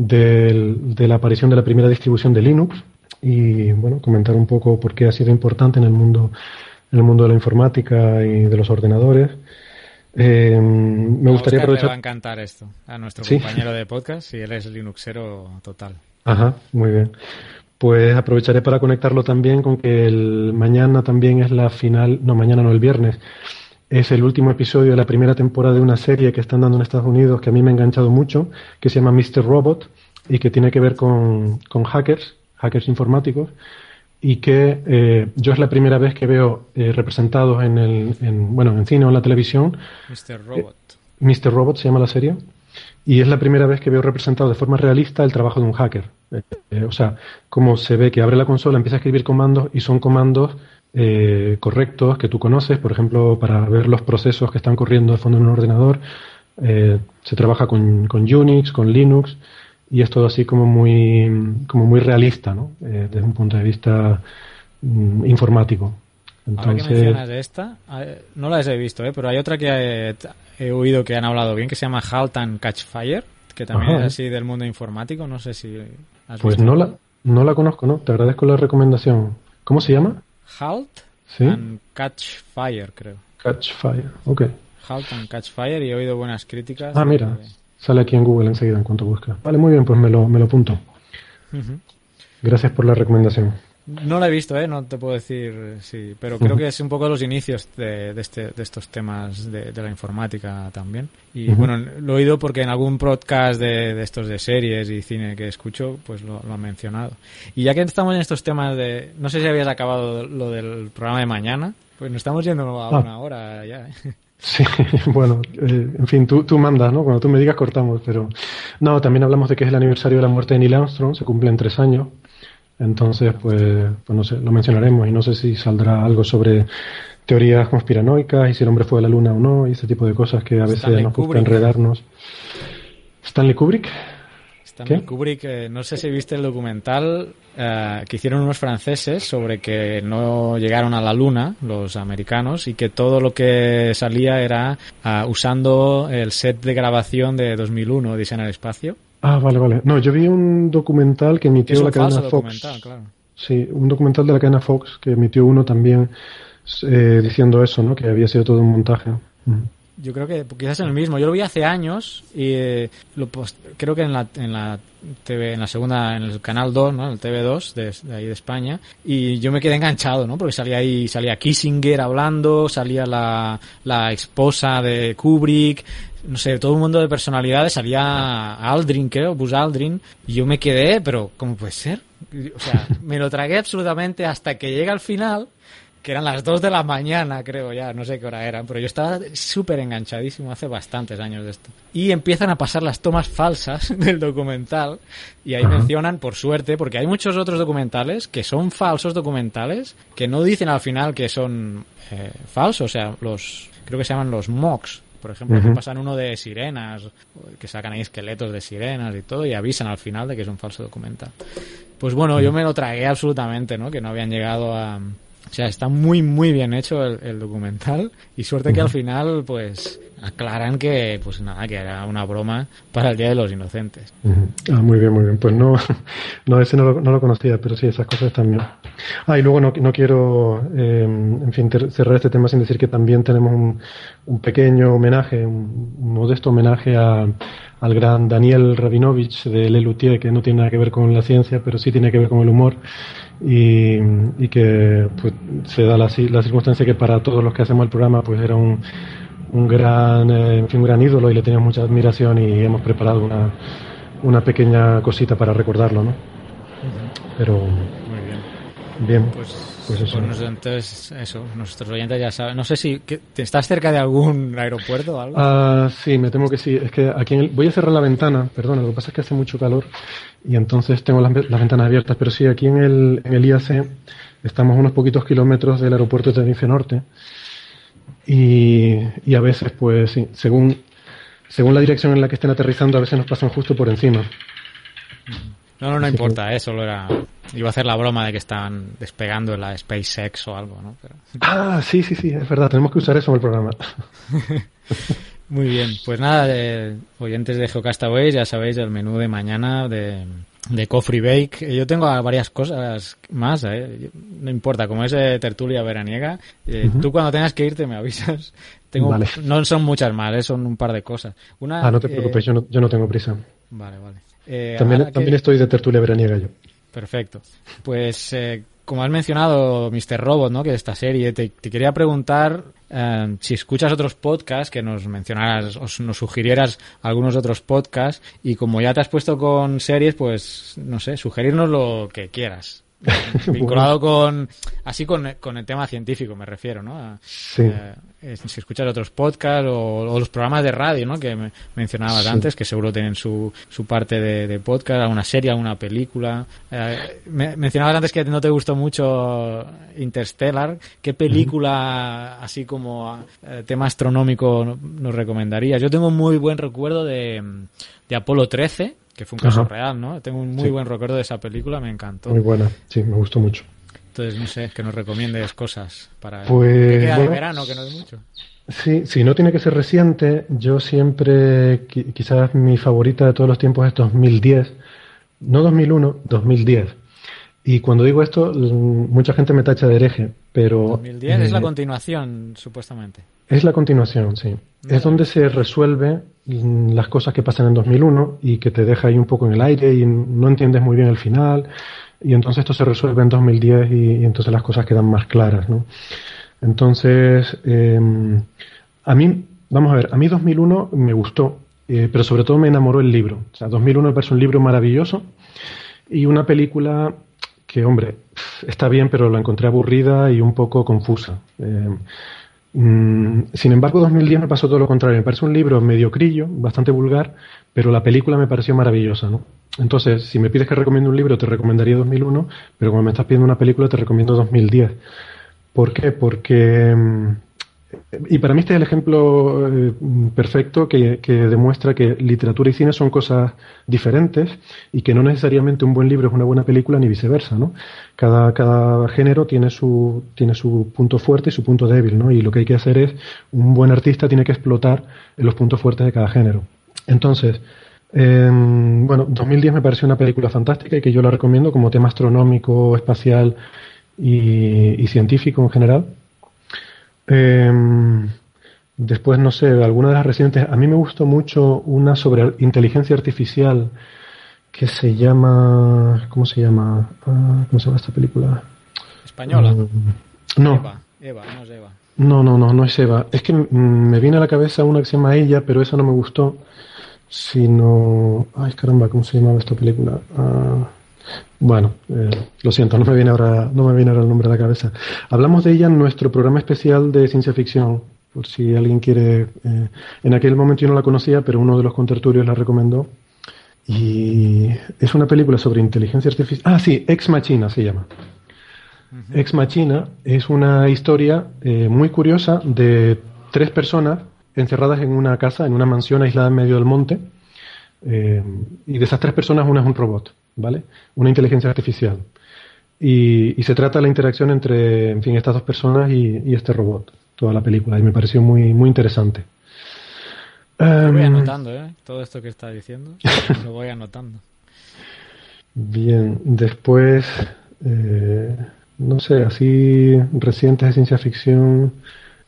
de la aparición de la primera distribución de Linux y bueno, comentar un poco por qué ha sido importante en el mundo, en el mundo de la informática y de los ordenadores. Eh, me gustaría aprovechar. Le va a encantar esto a nuestro compañero de podcast y él es Linuxero total. Ajá, muy bien. Pues aprovecharé para conectarlo también con que el mañana también es la final, no, mañana no, el viernes, es el último episodio de la primera temporada de una serie que están dando en Estados Unidos que a mí me ha enganchado mucho, que se llama Mr. Robot y que tiene que ver con, hackers, hackers informáticos, y que eh, yo es la primera vez que veo eh, representados en el, en, bueno, en cine o en la televisión. Mr. Robot. Eh, Mr. Robot se llama la serie. Y es la primera vez que veo representado de forma realista el trabajo de un hacker. o sea, como se ve que abre la consola, empieza a escribir comandos y son comandos eh, correctos que tú conoces, por ejemplo, para ver los procesos que están corriendo de fondo en un ordenador. Eh, se trabaja con, Unix, con Linux y es todo así como muy, como muy realista, ¿no? Eh, desde un punto de vista mm, informático. Entonces... Ahora que mencionas de esta, no las he visto, ¿eh? pero hay otra que he, oído que han hablado bien, que se llama Halt and Catch Fire, que también es así del mundo informático, no sé si has Pues no la, no la conozco, ¿no? Te agradezco la recomendación. ¿Cómo se llama? Halt and Catch Fire, creo. Catch Fire, ok. Halt and Catch Fire y he oído buenas críticas. Ah, mira, sale aquí en Google enseguida en cuanto busca. Vale, muy bien, pues me lo, me lo apunto. Gracias por la recomendación. No la he visto, ¿eh? no te puedo decir sí, pero creo que es un poco los inicios de, este, de estos temas de, la informática también. Y bueno, lo he oído porque en algún podcast de, estos de series y cine que escucho, pues lo, han mencionado. Y ya que estamos en estos temas de, no sé si habías acabado lo del programa de mañana, pues nos estamos yendo a ah. una hora ya. ¿eh? Sí, bueno, eh, en fin, tú, tú mandas, ¿no? Cuando tú me digas cortamos, pero no, también hablamos de que es el aniversario de la muerte de Neil Armstrong, se cumplen tres años. Entonces, pues, pues no sé, lo mencionaremos y no sé si saldrá algo sobre teorías conspiranoicas y si el hombre fue a la luna o no y ese tipo de cosas que a veces nos gusta enredarnos. Stanley Kubrick. Stanley Kubrick, eh, no sé si viste el documental eh, que hicieron unos franceses sobre que no llegaron a la luna los americanos y que todo lo que salía era uh, usando el set de grabación de 2001, Dice en el espacio. Ah, vale, vale. No, yo vi un documental que emitió la cadena Fox. Claro. Sí, un documental de la cadena Fox que emitió uno también eh, diciendo eso, ¿no? Que había sido todo un montaje. Yo creo que quizás en el mismo. Yo lo vi hace años y eh, lo creo que en la, en la TV, en la segunda, en el canal 2, ¿no? El TV2 de, ahí de España. Y yo me quedé enganchado, ¿no? Porque salía ahí, salía Kissinger hablando, salía la, la esposa de Kubrick, no sé, todo un mundo de personalidades, salía Aldrin, creo, Buzz Aldrin, y yo me quedé, pero ¿cómo puede ser? O sea, me lo tragué absolutamente hasta que llega al final, que eran las 2 de la mañana, creo ya, no sé qué hora eran, pero yo estaba súper enganchadísimo hace bastantes años de esto. Y empiezan a pasar las tomas falsas del documental, y ahí mencionan, por suerte, porque hay muchos otros documentales que son falsos documentales, que no dicen al final que son eh, falsos, o sea, los, creo que se llaman los mocks, por ejemplo, pasan uno de sirenas, que sacan ahí esqueletos de sirenas y todo, y avisan al final de que es un falso documental. Pues bueno, yo me lo tragué absolutamente, ¿no? Que no habían llegado a, o sea, está muy, muy bien hecho el, documental y suerte que al final, pues, aclaran que, pues nada, que era una broma para el Día de los Inocentes. Ah, muy bien, muy bien. Pues no, no ese no lo, conocía, pero sí, esas cosas también. Ah, y luego no, no quiero, eh, en fin, cerrar este tema sin decir que también tenemos un, un pequeño homenaje, un, modesto homenaje a, al gran Daniel Rabinovich de Lelutier, que no tiene nada que ver con la ciencia, pero sí tiene que ver con el humor y, y que pues, se da la, la circunstancia que para todos los que hacemos el programa pues era un un gran, eh, un gran ídolo y le teníamos mucha admiración y hemos preparado una, una pequeña cosita para recordarlo, ¿no? Pero bien. Pues, pues eso. Pues entonces, eso, nuestros oyentes ya saben. No sé si te estás cerca de algún aeropuerto o algo. Ah, sí, me temo que sí. Es que aquí en voy a cerrar la ventana, perdona, lo que pasa es que hace mucho calor y entonces tengo las, las ventanas abiertas. Pero sí, aquí en el, en el IAC estamos a unos poquitos kilómetros del aeropuerto de Tenerife Norte y, y a veces, pues, sí, según, según la dirección en la que estén aterrizando, a veces nos pasan justo por encima. No, no, no importa, eso lo era. Iba a hacer la broma de que estaban despegando en la SpaceX o algo, ¿no? Ah, sí, sí, sí, es verdad, tenemos que usar eso en el programa. Muy bien, pues nada, oyentes de Geocastaway, ya sabéis el menú de mañana de, de Coffee Bake. Yo tengo varias cosas más, ¿eh? no importa, como es de tertulia veraniega. Eh, tú cuando tengas que irte me avisas. Tengo, No son muchas más, ¿eh? son un par de cosas. Una, ah, no te preocupes, yo, no, yo no tengo prisa. Vale, vale. También, también estoy de tertulia veraniega yo. Perfecto. Pues como has mencionado, Mr. Robot, ¿no? Que de esta serie, te, quería preguntar eh, si escuchas otros podcasts, que nos mencionaras o nos sugirieras algunos otros podcasts, y como ya te has puesto con series, pues, no sé, sugerirnos lo que quieras. vinculado con así con, con, el tema científico me refiero no sí. Eh, si escuchas otros podcasts o, los programas de radio no que me mencionabas antes que seguro tienen su, su parte de, podcast alguna serie alguna película. Eh, mencionabas antes que no te gustó mucho Interstellar. Qué película así como eh, tema astronómico nos recomendarías yo tengo un muy buen recuerdo de de Apolo 13 que fue un caso Ajá. real, ¿no? Tengo un muy Sí. buen recuerdo de esa película, me encantó. Muy buena, sí, me gustó mucho. Entonces, no sé, que nos recomiendes cosas para... Pues, que queda de bueno. verano, que no es mucho. Sí, si no tiene que ser reciente, yo siempre, qui- quizás mi favorita de todos los tiempos es 2010, no 2001, 2010. Y cuando digo esto, mucha gente me tacha de hereje, pero... 2010 es la eh, continuación, supuestamente. Es la continuación, sí. Es donde se resuelve las cosas que pasan en 2001 y que te deja ahí un poco en el aire y no entiendes muy bien el final. Y entonces esto se resuelve en 2010 y, y entonces las cosas quedan más claras, ¿no? Entonces, eh, a mí, vamos a ver, a mí 2001 me gustó, eh, pero sobre todo me enamoró el libro. O sea, 2001 me parece un libro maravilloso y una película que, hombre, está bien, pero la encontré aburrida y un poco confusa. Eh, Mm, sin embargo, 2010 me pasó todo lo contrario. Me parece un libro mediocrillo, bastante vulgar, pero la película me pareció maravillosa, ¿no? Entonces, si me pides que recomiende un libro, te recomendaría 2001, pero como me estás pidiendo una película, te recomiendo 2010. ¿Por qué? Porque... Y para mí este es el ejemplo eh, perfecto que, que demuestra que literatura y cine son cosas diferentes y que no necesariamente un buen libro es una buena película ni viceversa, ¿no? Cada, cada género tiene su, tiene su punto fuerte y su punto débil, ¿no? Y lo que hay que hacer es, un buen artista tiene que explotar los puntos fuertes de cada género. Entonces, eh, bueno, 2010 me pareció una película fantástica y que yo la recomiendo como tema astronómico, espacial y científico en general. Eh, después, no sé, alguna de las recientes. A mí me gustó mucho una sobre inteligencia artificial que se llama. ¿Cómo se llama? Ah, ¿Cómo se llama esta película? Española. Mm, no, Eva, Eva, no es Eva. no, no, no, no es Eva. Es que me viene a la cabeza una que se llama Ella, pero esa no me gustó. Sino. Ay, caramba, ¿cómo se llamaba esta película? Ah, bueno, eh, lo siento, no me viene ahora, no me viene ahora el nombre a la cabeza. Hablamos de ella en nuestro programa especial de ciencia ficción, por si alguien quiere. eh, en aquel momento yo no la conocía, pero uno de los contertulios la recomendó. Y es una película sobre inteligencia artificial. Ah, sí, Ex Machina se llama. Ex Machina es una historia eh, muy curiosa de tres personas encerradas en una casa, en una mansión aislada en medio del monte. Eh, y de esas tres personas, una es un robot, ¿vale? Una inteligencia artificial. Y, y se trata de la interacción entre, en fin, estas dos personas y, y este robot, toda la película. Y me pareció muy, muy interesante. Lo voy Em, anotando, ¿eh? Todo esto que está diciendo, lo voy anotando. Bien, después, eh, no sé, así recientes de ciencia ficción,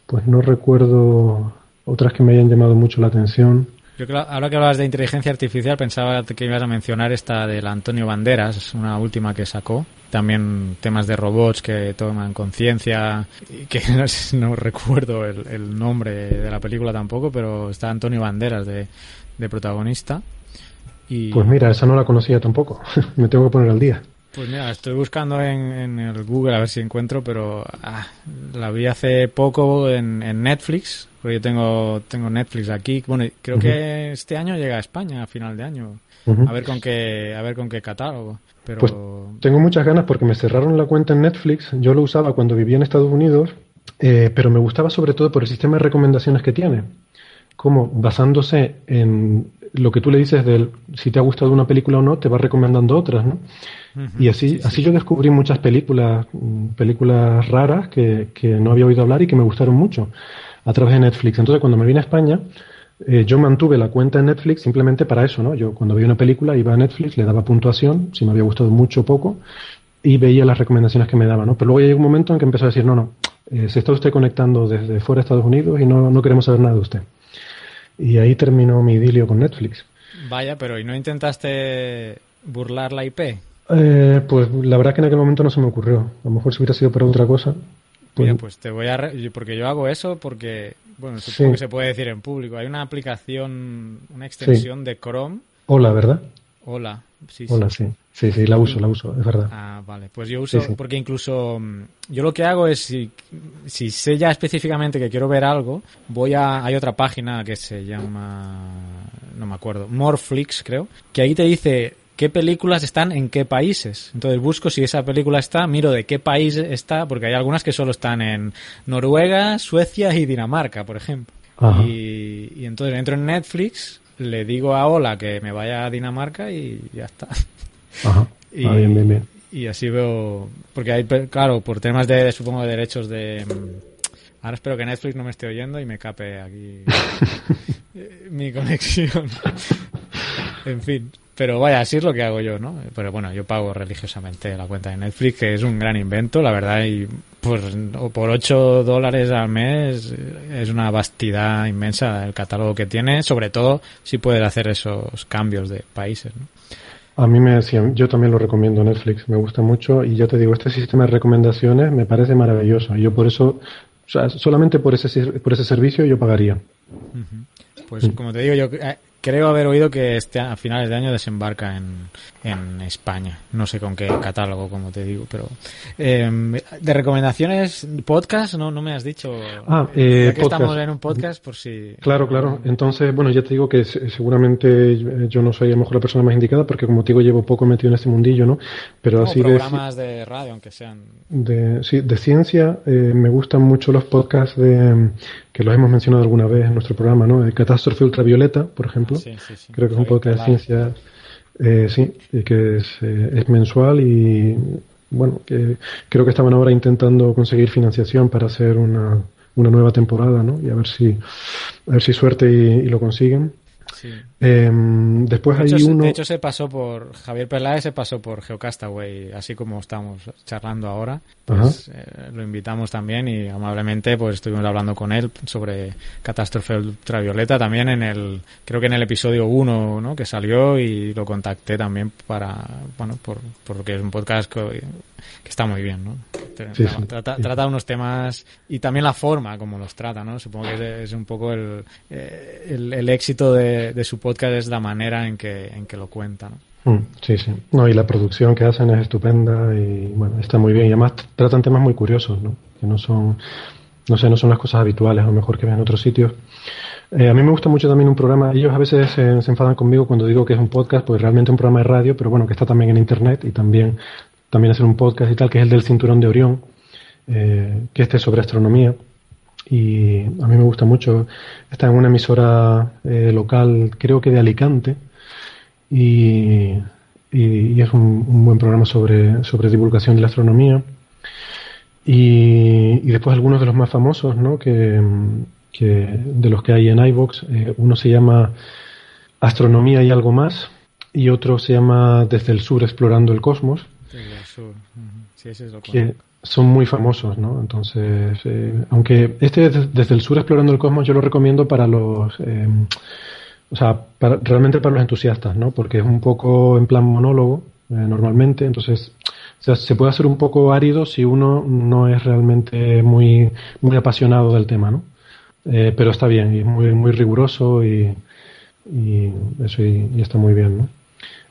pues no recuerdo otras que me hayan llamado mucho la atención. Creo, ahora que hablabas de inteligencia artificial, pensaba que ibas a mencionar esta del Antonio Banderas, una última que sacó. También temas de robots que toman conciencia, que no recuerdo el, el nombre de la película tampoco, pero está Antonio Banderas de, de protagonista. Y, Pues mira, esa no la conocía tampoco. me tengo que poner al día. Pues mira, estoy buscando en, en el Google a ver si encuentro, pero ah, la vi hace poco en, en Netflix, porque yo tengo, tengo Netflix aquí. Bueno, creo que este año llega a España a final de año. A ver con qué, a ver con qué catálogo. Pero Pues tengo muchas ganas porque me cerraron la cuenta en Netflix. Yo lo usaba cuando vivía en Estados Unidos, eh, pero me gustaba sobre todo por el sistema de recomendaciones que tiene. Como basándose en lo que tú le dices del si te ha gustado una película o no, te va recomendando otras, ¿no? Y así, sí, sí. así yo descubrí muchas películas, mm, películas raras que, que no había oído hablar y que me gustaron mucho a través de Netflix. Entonces, cuando me vine a España, eh, yo mantuve la cuenta en Netflix simplemente para eso, ¿no? Yo cuando veía una película iba a Netflix, le daba puntuación, si me había gustado mucho o poco, y veía las recomendaciones que me daban, ¿no? Pero luego llegó un momento en que empezó a decir, no, no, eh, se está usted conectando desde fuera de Estados Unidos y no, no queremos saber nada de usted. Y ahí terminó mi idilio con Netflix. Vaya, pero ¿y no intentaste burlar la IP? Eh, pues la verdad que en aquel momento no se me ocurrió. A lo mejor si hubiera sido para otra cosa. pues- Mira, pues te voy a... re- Porque yo hago eso porque, bueno, supongo Sí. que se puede decir en público. Hay una aplicación, una extensión de Chrome. Hola, ¿verdad? Hola. Sí, sí. Hola, sí. Sí, sí, la uso, la uso, es verdad. Ah, vale. Pues yo uso, Sí, sí. porque incluso mm, yo lo que hago es, si, si sé ya específicamente que quiero ver algo, voy a, hay otra página que se llama, no me acuerdo, Moreflix creo, que ahí te dice qué películas están en qué países. Entonces busco si esa película está, miro de qué país está, porque hay algunas que solo están en Noruega, Suecia y Dinamarca, por ejemplo. Y, y entonces entro en Netflix le digo a Ola que me vaya a Dinamarca y ya está. Ajá. Y, Ah, bien, bien, bien. y así veo, porque hay, claro, por temas de, supongo, de derechos de... mm, Ahora espero que Netflix no me esté oyendo y me cape aquí mi conexión. En fin. Pero vaya, así es lo que hago yo, ¿no? Pero bueno, yo pago religiosamente la cuenta de Netflix, que es un gran invento, la verdad, y por, o por 8 dólares al mes es una vastidad inmensa el catálogo que tiene, sobre todo si puedes hacer esos cambios de países, ¿no? A mí me decían, yo también lo recomiendo Netflix, me gusta mucho y ya te digo, este sistema de recomendaciones me parece maravilloso. Yo por eso, o sea, solamente por ese, por ese servicio yo pagaría. Pues como te digo, yo eh, creo haber oído que este a finales de año desembarca en, en España. No sé con qué catálogo, como te digo, pero eh, de recomendaciones podcast no no me has dicho. Ah, eh, ya que podcast. estamos en un podcast, por si Claro, claro. Entonces, bueno, ya te digo que se- seguramente eh, yo no soy a lo mejor la persona más indicada porque como te digo llevo poco metido en este mundillo, ¿no? Pero como así de, programas de radio, aunque sean. de, sí, de ciencia eh, me gustan mucho los podcasts de que los hemos mencionado alguna vez en nuestro programa, ¿no? De Catástrofe Ultravioleta, por ejemplo. Sí, sí, sí. Creo que es un podcast de ciencia, eh, sí, y que es, eh, es mensual y bueno, que creo que estaban ahora intentando conseguir financiación para hacer una, una nueva temporada, ¿no? Y a ver si, a ver si suerte y, y lo consiguen. Sí. Eh, después De hay hecho, se- uno. de hecho, se pasó por Javier Peláez, se pasó por Geocastaway, así como estamos charlando ahora. Pues eh, lo invitamos también y amablemente pues estuvimos hablando con él sobre Catástrofe Ultravioleta también en el, creo que en el episodio 1, ¿no? Que salió y lo contacté también para, bueno, por, porque es un podcast que, que está muy bien, ¿no? Sí, trata, sí. trata- unos temas y también la forma como los trata, ¿no? Supongo que es, es un poco el, eh, el, el éxito de, de su podcast es la manera en que, en que lo cuenta, ¿no? Mm, Sí, sí. No, y la producción que hacen es estupenda y bueno, está muy bien. Y además tratan temas muy curiosos, ¿no? Que no son, no sé, no son las cosas habituales, a lo mejor que ven en otros sitios. Eh, a mí me gusta mucho también un programa, ellos a veces se, se enfadan conmigo cuando digo que es un podcast, pues realmente un programa de radio, pero bueno, que está también en internet y también, también hacer un podcast y tal, que es el del Cinturón de Orión, eh, que este es sobre astronomía. Y a mí me gusta mucho. Está en una emisora eh, local, creo que de Alicante, y, y, es un, buen programa sobre, sobre divulgación de la astronomía. Y, y después algunos de los más famosos, ¿no? Que, que de los que hay en iVoox, eh, uno se llama Astronomía y algo más, y otro se llama Desde el Sur explorando el cosmos, Desde el sur. Ujú. Sí, ese es lo que son muy famosos, ¿no? Entonces, eh, aunque este es Desde el Sur explorando el cosmos yo lo recomiendo para los... eh, o sea, para- realmente para los entusiastas, ¿no? Porque es un poco en plan monólogo, eh, normalmente, entonces o sea, se puede hacer un poco árido si uno no es realmente muy, muy apasionado del tema, ¿no? Eh, pero está bien, y es muy, muy riguroso y, y eso y, y está muy bien, ¿no?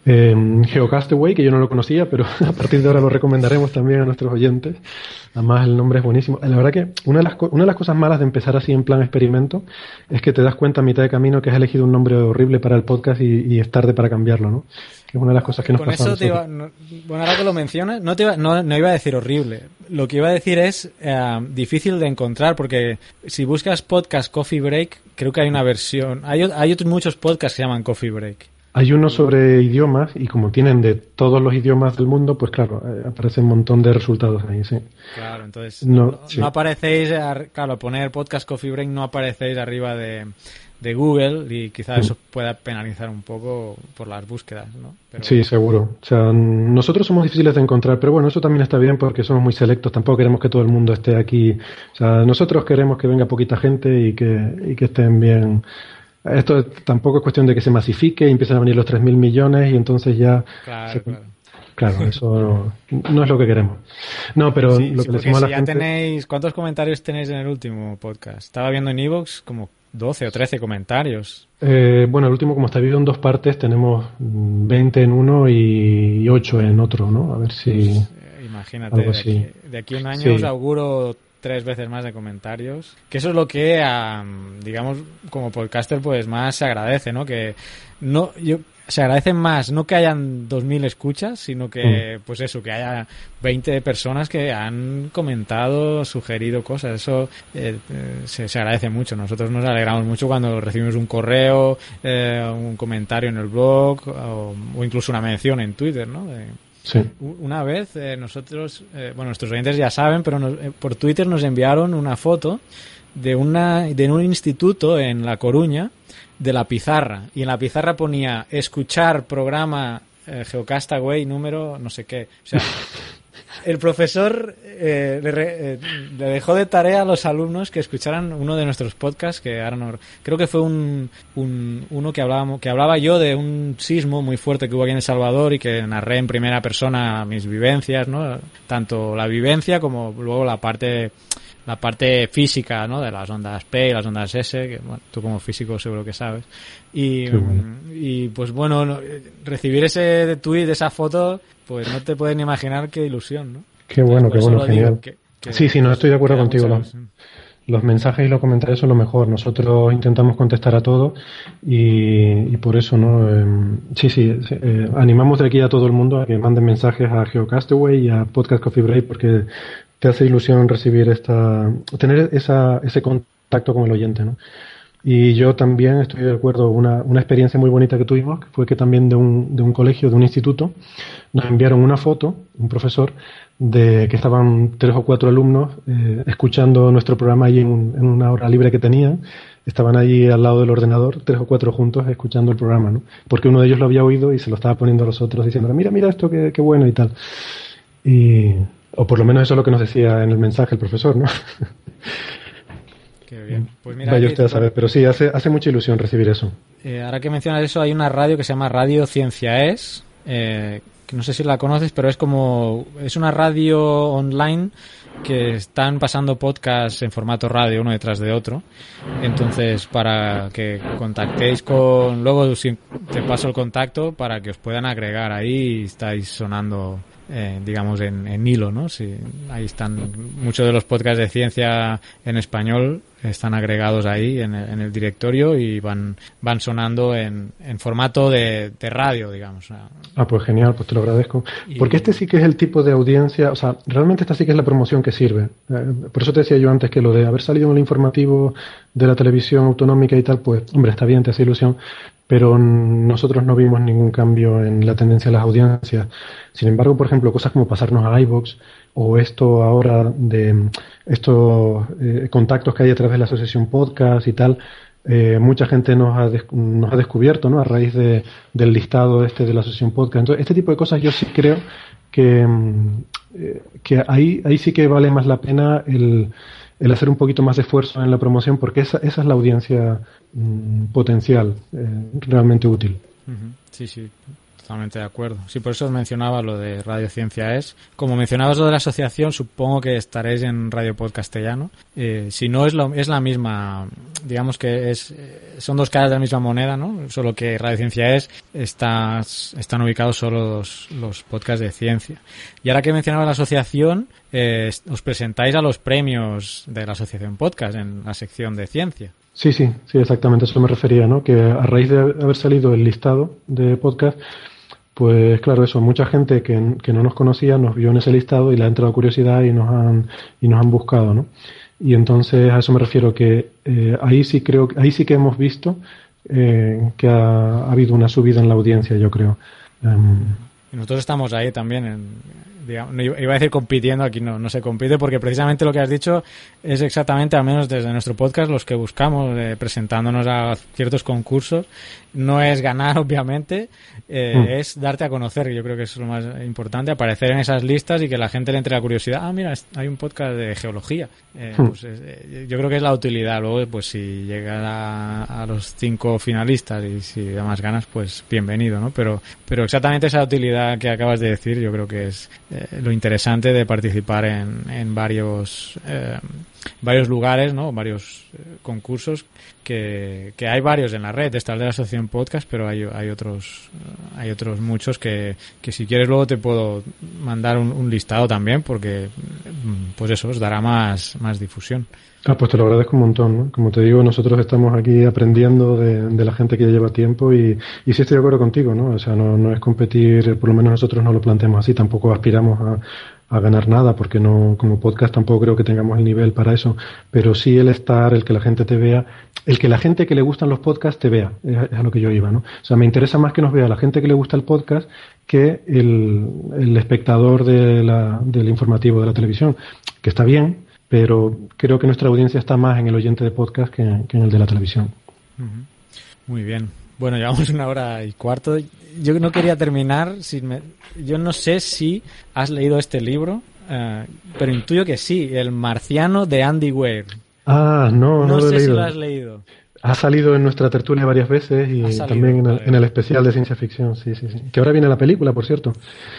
Eh, Geocastaway, que yo no lo conocía, pero a partir de ahora lo recomendaremos también a nuestros oyentes. Además, el nombre es buenísimo. La verdad que una de, las, una de las cosas malas de empezar así en plan experimento es que te das cuenta a mitad de camino que has elegido un nombre horrible para el podcast y, y es tarde para cambiarlo, ¿no? Que es una de las cosas que nos Con pasa eso te iba, nosotros. no- bueno, ahora que lo mencionas, no, te iba, no, no iba a decir horrible. Lo que iba a decir es eh, difícil de encontrar porque si buscas podcast Coffee Break, creo que hay una versión. Hay, hay otros muchos podcasts que se llaman Coffee Break. Hay uno sobre idiomas y como tienen de todos los idiomas del mundo, pues claro, eh, aparece un montón de resultados ahí, sí. Claro, entonces No, no, aparecéis, ar- claro, poner podcast Coffee Break no aparecéis arriba de, de Google y quizás eso pueda penalizar un poco por las búsquedas, ¿no? Pero- Sí, seguro. O sea, nosotros somos difíciles de encontrar, pero bueno, eso también está bien porque somos muy selectos. Tampoco queremos que todo el mundo esté aquí. O sea, nosotros queremos que venga poquita gente y que, y que estén bien. Esto es- tampoco es cuestión de que se masifique y empiecen a venir los 3.000 millones y entonces ya... Claro, se- claro. Claro, eso no, no es lo que queremos. No, pero Sí, lo sí, que le porque decimos si a la ya gente... tenéis, ¿cuántos comentarios tenéis en el último podcast? Estaba viendo en Evox como 12 o 13 comentarios. Eh, bueno, el último, como está dividido en dos partes, tenemos mm, 20 en uno y 8 en otro, ¿no? A ver si... Eh, imagínate, Algo de así. aquí, de aquí a un año Sí. os auguro tres veces más de comentarios. Que eso es lo que, am, digamos, como podcaster, pues más se agradece, ¿no? Que no, yo se agradece más no que hayan 2.000 escuchas, sino que, mm. pues eso, que haya 20 personas que han comentado, sugerido cosas. Eso eh, eh, se, agradece mucho. Nosotros nos alegramos mucho cuando recibimos un correo, eh, un comentario en el blog o, incluso una mención en Twitter, ¿no? Una vez nosotros, bueno, nuestros oyentes ya saben, pero por Twitter nos enviaron una foto de, una, de un instituto en La Coruña de la pizarra. Y en la pizarra ponía escuchar programa eh, Geocastaway número no sé qué. O sea, el profesor eh, eh, le, dejó de tarea a los alumnos que escucharan uno de nuestros podcasts, que ahora creo que fue un, un, uno que hablábamos, que hablaba yo de un sismo muy fuerte que hubo aquí en El Salvador y que narré en primera persona mis vivencias, ¿no? Tanto la vivencia como luego la parte la parte física ¿no? de las ondas P y las ondas S, que bueno, tú como físico seguro que sabes. Y, y pues bueno, recibir ese tweet, esa foto, pues no te puedes ni imaginar qué ilusión, ¿no? Qué bueno, qué bueno, genial. sí, sí, no estoy de acuerdo contigo. Los, los, mensajes y los comentarios son lo mejor. Nosotros intentamos contestar a todo y, por eso, ¿no? Em, sí, sí, eh, animamos de aquí a todo el mundo a que manden mensajes a GeoCastaway y a Podcast Coffee Break porque te hace ilusión recibir esta, tener esa, ese contacto con el oyente, ¿no? Y yo también estoy de acuerdo, una, una experiencia muy bonita que tuvimos, fue que también de un, de un colegio, de un instituto, nos enviaron una foto, un profesor, de que estaban tres o cuatro alumnos eh, escuchando nuestro programa allí en, en, una hora libre que tenían. Estaban allí al lado del ordenador, tres o cuatro juntos, escuchando el programa, ¿no? Porque uno de ellos lo había oído y se lo estaba poniendo a los otros diciendo, mira, mira esto, qué, qué bueno y tal. Y, o por lo menos eso es lo que nos decía en el mensaje el profesor, ¿no? Qué bien. Pues mira, Vaya usted a saber, pero sí, hace, hace mucha ilusión recibir eso. Eh, ahora que mencionas eso, hay una radio que se llama Radio Ciencia Es, eh, que no sé si la conoces, pero es como, es una radio online que están pasando podcasts en formato radio uno detrás de otro. Entonces, para que contactéis con, luego te paso el contacto para que os puedan agregar ahí y estáis sonando eh, digamos, en, en, hilo, ¿no? Si, ahí están muchos de los podcasts de ciencia en español están agregados ahí en el, directorio y van, van sonando en, en formato de, de, radio, digamos. Ah, pues genial, pues te lo agradezco. Porque este sí que es el tipo de audiencia, o sea, realmente esta sí que es la promoción que sirve. Eh, por eso te decía yo antes que lo de haber salido en el informativo de la televisión autonómica y tal, pues, hombre, está bien, te hace ilusión, pero nosotros no vimos ningún cambio en la tendencia de las audiencias. Sin embargo, por ejemplo, cosas como pasarnos a iBox o esto ahora de estos eh, contactos que hay a través de la asociación podcast y tal, eh, mucha gente nos ha, nos ha descubierto ¿no? a raíz de, del listado este de la asociación podcast. Entonces, este tipo de cosas yo sí creo que, mm, eh, que ahí, ahí sí que vale más la pena el, el hacer un poquito más de esfuerzo en la promoción porque esa, esa es la audiencia mm, potencial eh, realmente útil. Sí, sí, totalmente de acuerdo. Sí, por eso os mencionaba lo de Radio Ciencia Es. Como mencionabas lo de la asociación, supongo que estaréis en Radio Podcastellano. Eh, si no, es, lo, es la misma, digamos que es, eh, son dos caras de la misma moneda, ¿no? Solo que Radio Ciencia Es está, están ubicados solo los, los podcasts de ciencia. Y ahora que mencionaba la asociación, eh, os presentáis a los premios de la asociación podcast en la sección de ciencia. Sí, sí, sí, exactamente, eso me refería, ¿no? Que a raíz de haber salido el listado de podcast, pues claro, eso, mucha gente que, no nos conocía nos vio en ese listado y le ha entrado curiosidad y nos han, y nos han buscado, ¿no? Y entonces a eso me refiero que eh, ahí sí creo, ahí sí que hemos visto eh, que ha, habido una subida en la audiencia, yo creo. Em, y nosotros estamos ahí también en, iba a decir compitiendo, aquí no, no se compite porque precisamente lo que has dicho es exactamente, al menos desde nuestro podcast, los que buscamos eh, presentándonos a ciertos concursos. No es ganar, obviamente, eh, mm. es darte a conocer, yo creo que es lo más importante, aparecer en esas listas y que la gente le entre la curiosidad. Ah, mira, hay un podcast de geología. Eh, mm. pues, yo creo que es la utilidad. Luego, pues si llega a, los cinco finalistas y si da más ganas, pues bienvenido, ¿no? Pero, pero exactamente esa utilidad que acabas de decir, yo creo que es eh, lo interesante de participar en, en varios eh, varios lugares, ¿no? Varios eh, concursos que, que, hay varios en la red. Está el de la asociación podcast, pero hay, hay otros hay otros muchos que, que si quieres luego te puedo mandar un, listado también, porque mm, pues eso, os dará más, más difusión. Ah, pues te lo agradezco un montón, ¿no? Como te digo, nosotros estamos aquí aprendiendo de, la gente que ya lleva tiempo y, y sí estoy de acuerdo contigo, ¿no? O sea, no, no es competir, por lo menos nosotros no lo planteamos así, tampoco aspiramos a, a ganar nada, porque no, como podcast tampoco creo que tengamos el nivel para eso, pero sí el estar, el que la gente te vea, el que la gente que le gustan los podcasts te vea, es, es a lo que yo iba, ¿no? O sea, me interesa más que nos vea la gente que le gusta el podcast que el, el espectador de la, del informativo de la televisión, que está bien, pero creo que nuestra audiencia está más en el oyente de podcast que, que en el de la televisión. Muy bien. Bueno, llevamos una hora y cuarto. Yo no quería terminar sin... Me... Yo no sé si has leído este libro, uh, pero intuyo que sí, El marciano de Andy Weir. Ah, no, no, no lo sé he leído. si lo has leído. Ha salido en nuestra tertulia varias veces y salido, también en el, en el especial de ciencia ficción, sí, sí, sí. Que ahora viene la película, por cierto.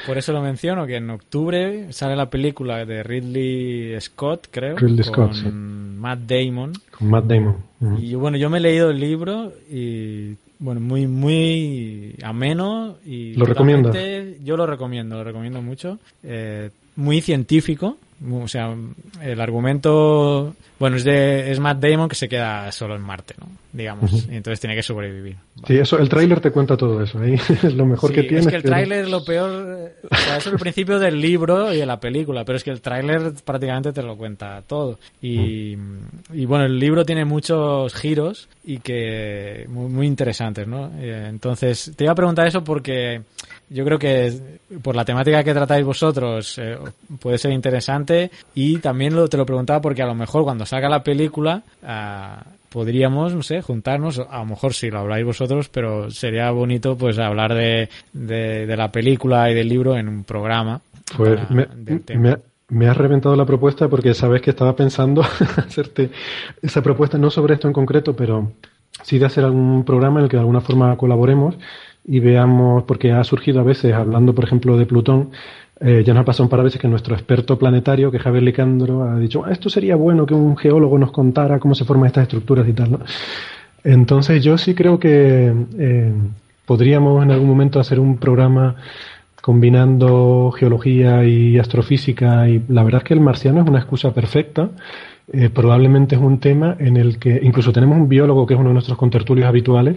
Por eso lo menciono, que en octubre sale la película de Ridley Scott, creo, Ridley con Scott, sí. Matt Damon. Con Matt Damon. Ujú. Y bueno, yo me he leído el libro y bueno, muy muy ameno y ¿Lo recomiendas? Yo lo recomiendo, lo recomiendo mucho. Eh, muy científico, o sea, el argumento, bueno, es de es Matt Damon que se queda solo en Marte, ¿no? Digamos, y entonces tiene que sobrevivir. Sí, eso, el tráiler te cuenta todo eso. Ahí es lo mejor Sí, que tiene. es que el tráiler lo peor, o sea, es el principio del libro y de la película, pero es que el tráiler prácticamente te lo cuenta todo. Y, y bueno, el libro tiene muchos giros y que muy, muy interesantes, ¿no? Eh, Entonces, te iba a preguntar eso porque yo creo que por la temática que tratáis vosotros eh, puede ser interesante y también lo, te lo preguntaba porque a lo mejor cuando salga la película ah, podríamos, no sé, juntarnos, a lo mejor si lo habláis vosotros, pero sería bonito pues hablar de, de, de la película y del libro en un programa. Pues para- me, del tema. me, me has reventado la propuesta porque sabes que estaba pensando hacerte esa propuesta, no sobre esto en concreto, pero sí de hacer algún programa en el que de alguna forma colaboremos y veamos, porque ha surgido a veces, hablando por ejemplo de Plutón, eh, ya nos ha pasado un par de veces que nuestro experto planetario, que Javier Licandro, ha dicho, "Ah, esto sería bueno que un geólogo nos contara cómo se forman estas estructuras y tal, ¿no? Entonces yo sí creo que eh, podríamos en algún momento hacer un programa combinando geología y astrofísica y la verdad es que el marciano es una excusa perfecta. Eh, probablemente es un tema en el que incluso tenemos un biólogo que es uno de nuestros contertulios habituales.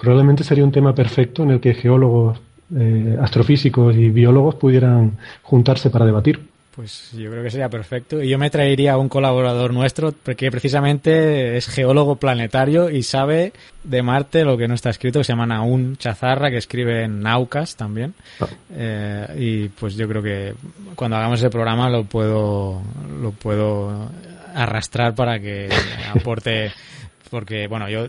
Probablemente sería un tema perfecto en el que geólogos, eh, astrofísicos y biólogos pudieran juntarse para debatir. Pues yo creo que sería perfecto. Y yo me traería a un colaborador nuestro, porque precisamente es geólogo planetario y sabe de Marte lo que no está escrito, que se llama Naún Chazarra, que escribe en Naucas también. Eh, y pues yo creo que cuando hagamos ese programa lo puedo, lo puedo arrastrar para que aporte, porque bueno, yo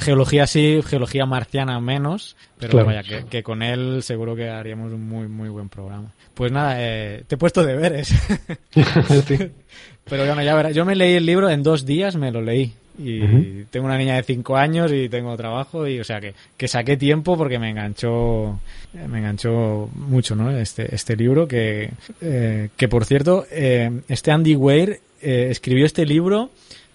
geología sí, geología marciana menos, pero Claro. vaya, que, que con él seguro que haríamos un muy, muy buen programa. Pues nada, eh, te he puesto deberes. Sí. pero bueno, ya verás, yo me leí el libro en dos días, me lo leí. Y tengo una niña de cinco años y tengo trabajo y o sea que, que saqué tiempo porque me enganchó me enganchó mucho no este este libro que eh, que por cierto eh, este Andy Weir eh, escribió este libro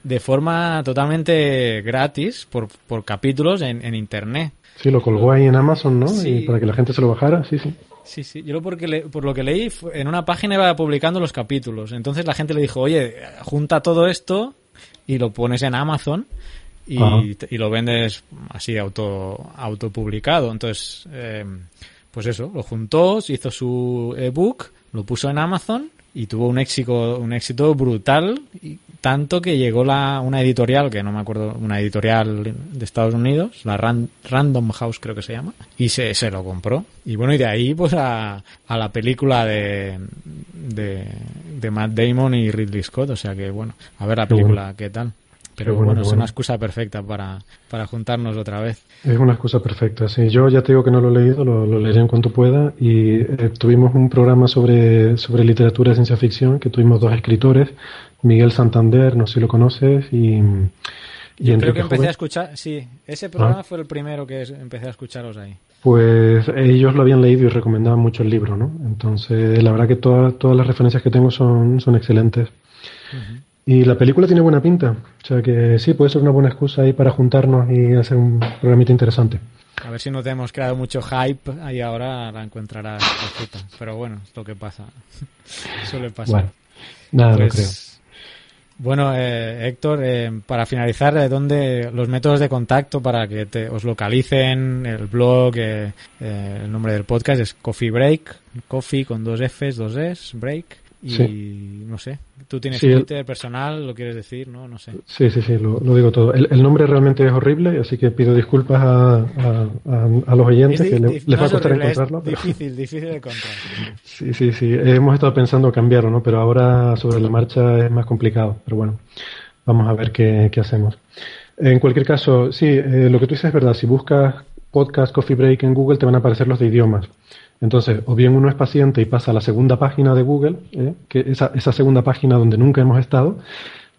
de forma totalmente gratis por, por capítulos en, en internet Sí, lo colgó ahí en Amazon, ¿no? Sí. Y para que la gente se lo bajara, sí, sí. Sí, sí. Yo lo porque le- por lo que leí, en una página iba publicando los capítulos. Entonces la gente le dijo, oye, junta todo esto y lo pones en Amazon y, y lo vendes así auto autopublicado. Entonces, eh, pues eso, lo juntó, se hizo su ebook, lo puso en Amazon y tuvo un éxito, un éxito brutal, y tanto que llegó la, una editorial, que no me acuerdo, una editorial de Estados Unidos, la Ran- Random House creo que se llama, y se, se lo compró. Y bueno, y de ahí pues a, a la película de, de, de Matt Damon y Ridley Scott, o sea que bueno, a ver la película, qué tal. Pero bueno, es bueno. una excusa perfecta para, para juntarnos otra vez. Es una excusa perfecta, sí. Yo ya te digo que no lo he leído, lo, lo leeré en cuanto pueda. Y eh, tuvimos un programa sobre, sobre literatura de ciencia ficción que tuvimos dos escritores, Miguel Santander, no sé si lo conoces, y, y Creo Enrique que empecé Joven. a escuchar, sí, ese programa Ah. fue el primero que empecé a escucharos ahí. Pues ellos lo habían leído y recomendaban mucho el libro, ¿no? Entonces, la verdad que todas todas las referencias que tengo son, son excelentes. Y la película tiene buena pinta. O sea que sí, puede ser una buena excusa ahí para juntarnos y hacer un programita interesante. A ver si no te hemos creado mucho hype y ahora la encontrarás perfecta. Pero bueno, es lo que pasa. Suele pasar. Bueno, Nada, pues, creo. Bueno, eh, Héctor, eh, para finalizar, eh, ¿dónde los métodos de contacto para que te, os localicen, el blog, eh, el nombre del podcast es Coffee Break, Coffee con dos Fs, dos S, Break y no sé, tú tienes Twitter personal, lo quieres decir, ¿no? No sé. Sí, sí, sí, lo, digo todo. El, nombre realmente es horrible, así que pido disculpas a, a, los oyentes que les va a costar encontrarlo. difícil, difícil de encontrar. Sí, sí, sí. Hemos estado pensando cambiarlo, ¿no? Pero ahora sobre la marcha es más complicado. Pero bueno, vamos a ver qué, qué hacemos. En cualquier caso, sí, eh, lo que tú dices es verdad. Si buscas podcast Coffee Break en Google te van a aparecer los de idiomas. Entonces, o bien uno es paciente y pasa a la segunda página de Google, ¿eh? que esa, esa segunda página donde nunca hemos estado,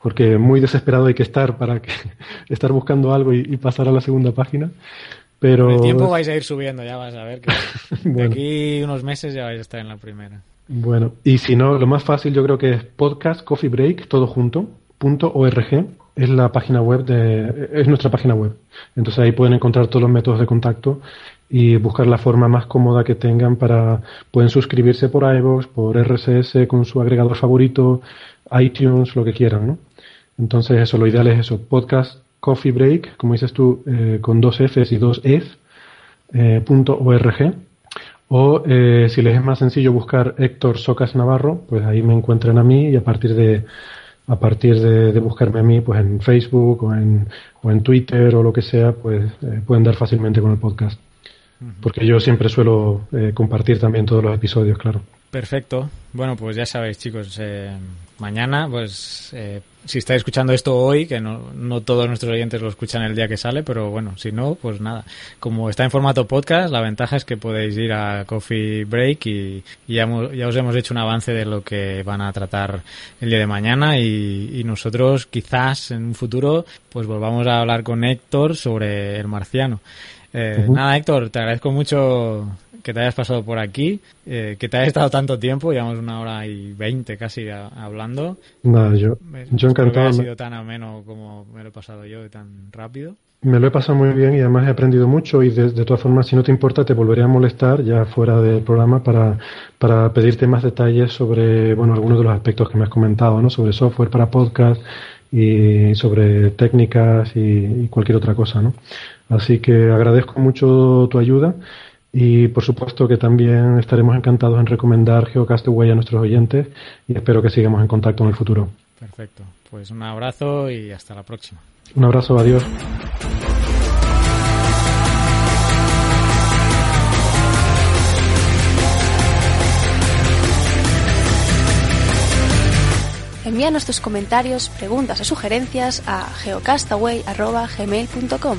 porque muy desesperado hay que estar para que, estar buscando algo y, pasar a la segunda página. Pero... el tiempo vais a ir subiendo, ya vas a ver que de aquí unos meses ya vais a estar en la primera. Bueno, y si no, lo más fácil yo creo que es podcast coffee break, todo junto, punto org, es la página web de, es nuestra página web. Entonces ahí pueden encontrar todos los métodos de contacto y buscar la forma más cómoda que tengan para pueden suscribirse por iVoox, por RSS con su agregador favorito, iTunes, lo que quieran, ¿no? Entonces eso, lo ideal es eso, podcast Coffee Break, como dices tú, eh, con dos Fs y dos Es, eh, punto .org. O eh, si les es más sencillo buscar Héctor Socas Navarro, pues ahí me encuentran a mí y a partir de a partir de, buscarme a mí pues en Facebook o en, o en Twitter o lo que sea, pues pueden dar fácilmente con el podcast. Porque yo siempre suelo eh, compartir también todos los episodios, claro. Perfecto. Bueno, pues ya sabéis, chicos, eh, mañana, pues eh, si estáis escuchando esto hoy, que no, no todos nuestros oyentes lo escuchan el día que sale, pero bueno, si no, pues nada. Como está en formato podcast, la ventaja es que podéis ir a Coffee Break y, ya, ya os hemos hecho un avance de lo que van a tratar el día de mañana y, y nosotros quizás en un futuro pues volvamos a hablar con Héctor sobre el marciano. Eh, nada, Héctor, te agradezco mucho que te hayas pasado por aquí, eh, que te hayas estado tanto tiempo, llevamos una hora y veinte casi hablando. Nada, yo, yo encantado. ha sido tan ameno como me lo he pasado yo, tan rápido. Me lo he pasado muy bien y además he aprendido mucho y de, todas formas, si no te importa, te volveré a molestar ya fuera del programa para, para pedirte más detalles sobre, bueno, algunos de los aspectos que me has comentado, ¿no? Sobre software para podcast y sobre técnicas y cualquier otra cosa, ¿no? Así que agradezco mucho tu ayuda y por supuesto que también estaremos encantados en recomendar Geocastaway a nuestros oyentes y espero que sigamos en contacto en el futuro. Perfecto. Pues un abrazo y hasta la próxima. Un abrazo, adiós. Envíanos tus comentarios, preguntas o sugerencias a geocastaway.gmail.com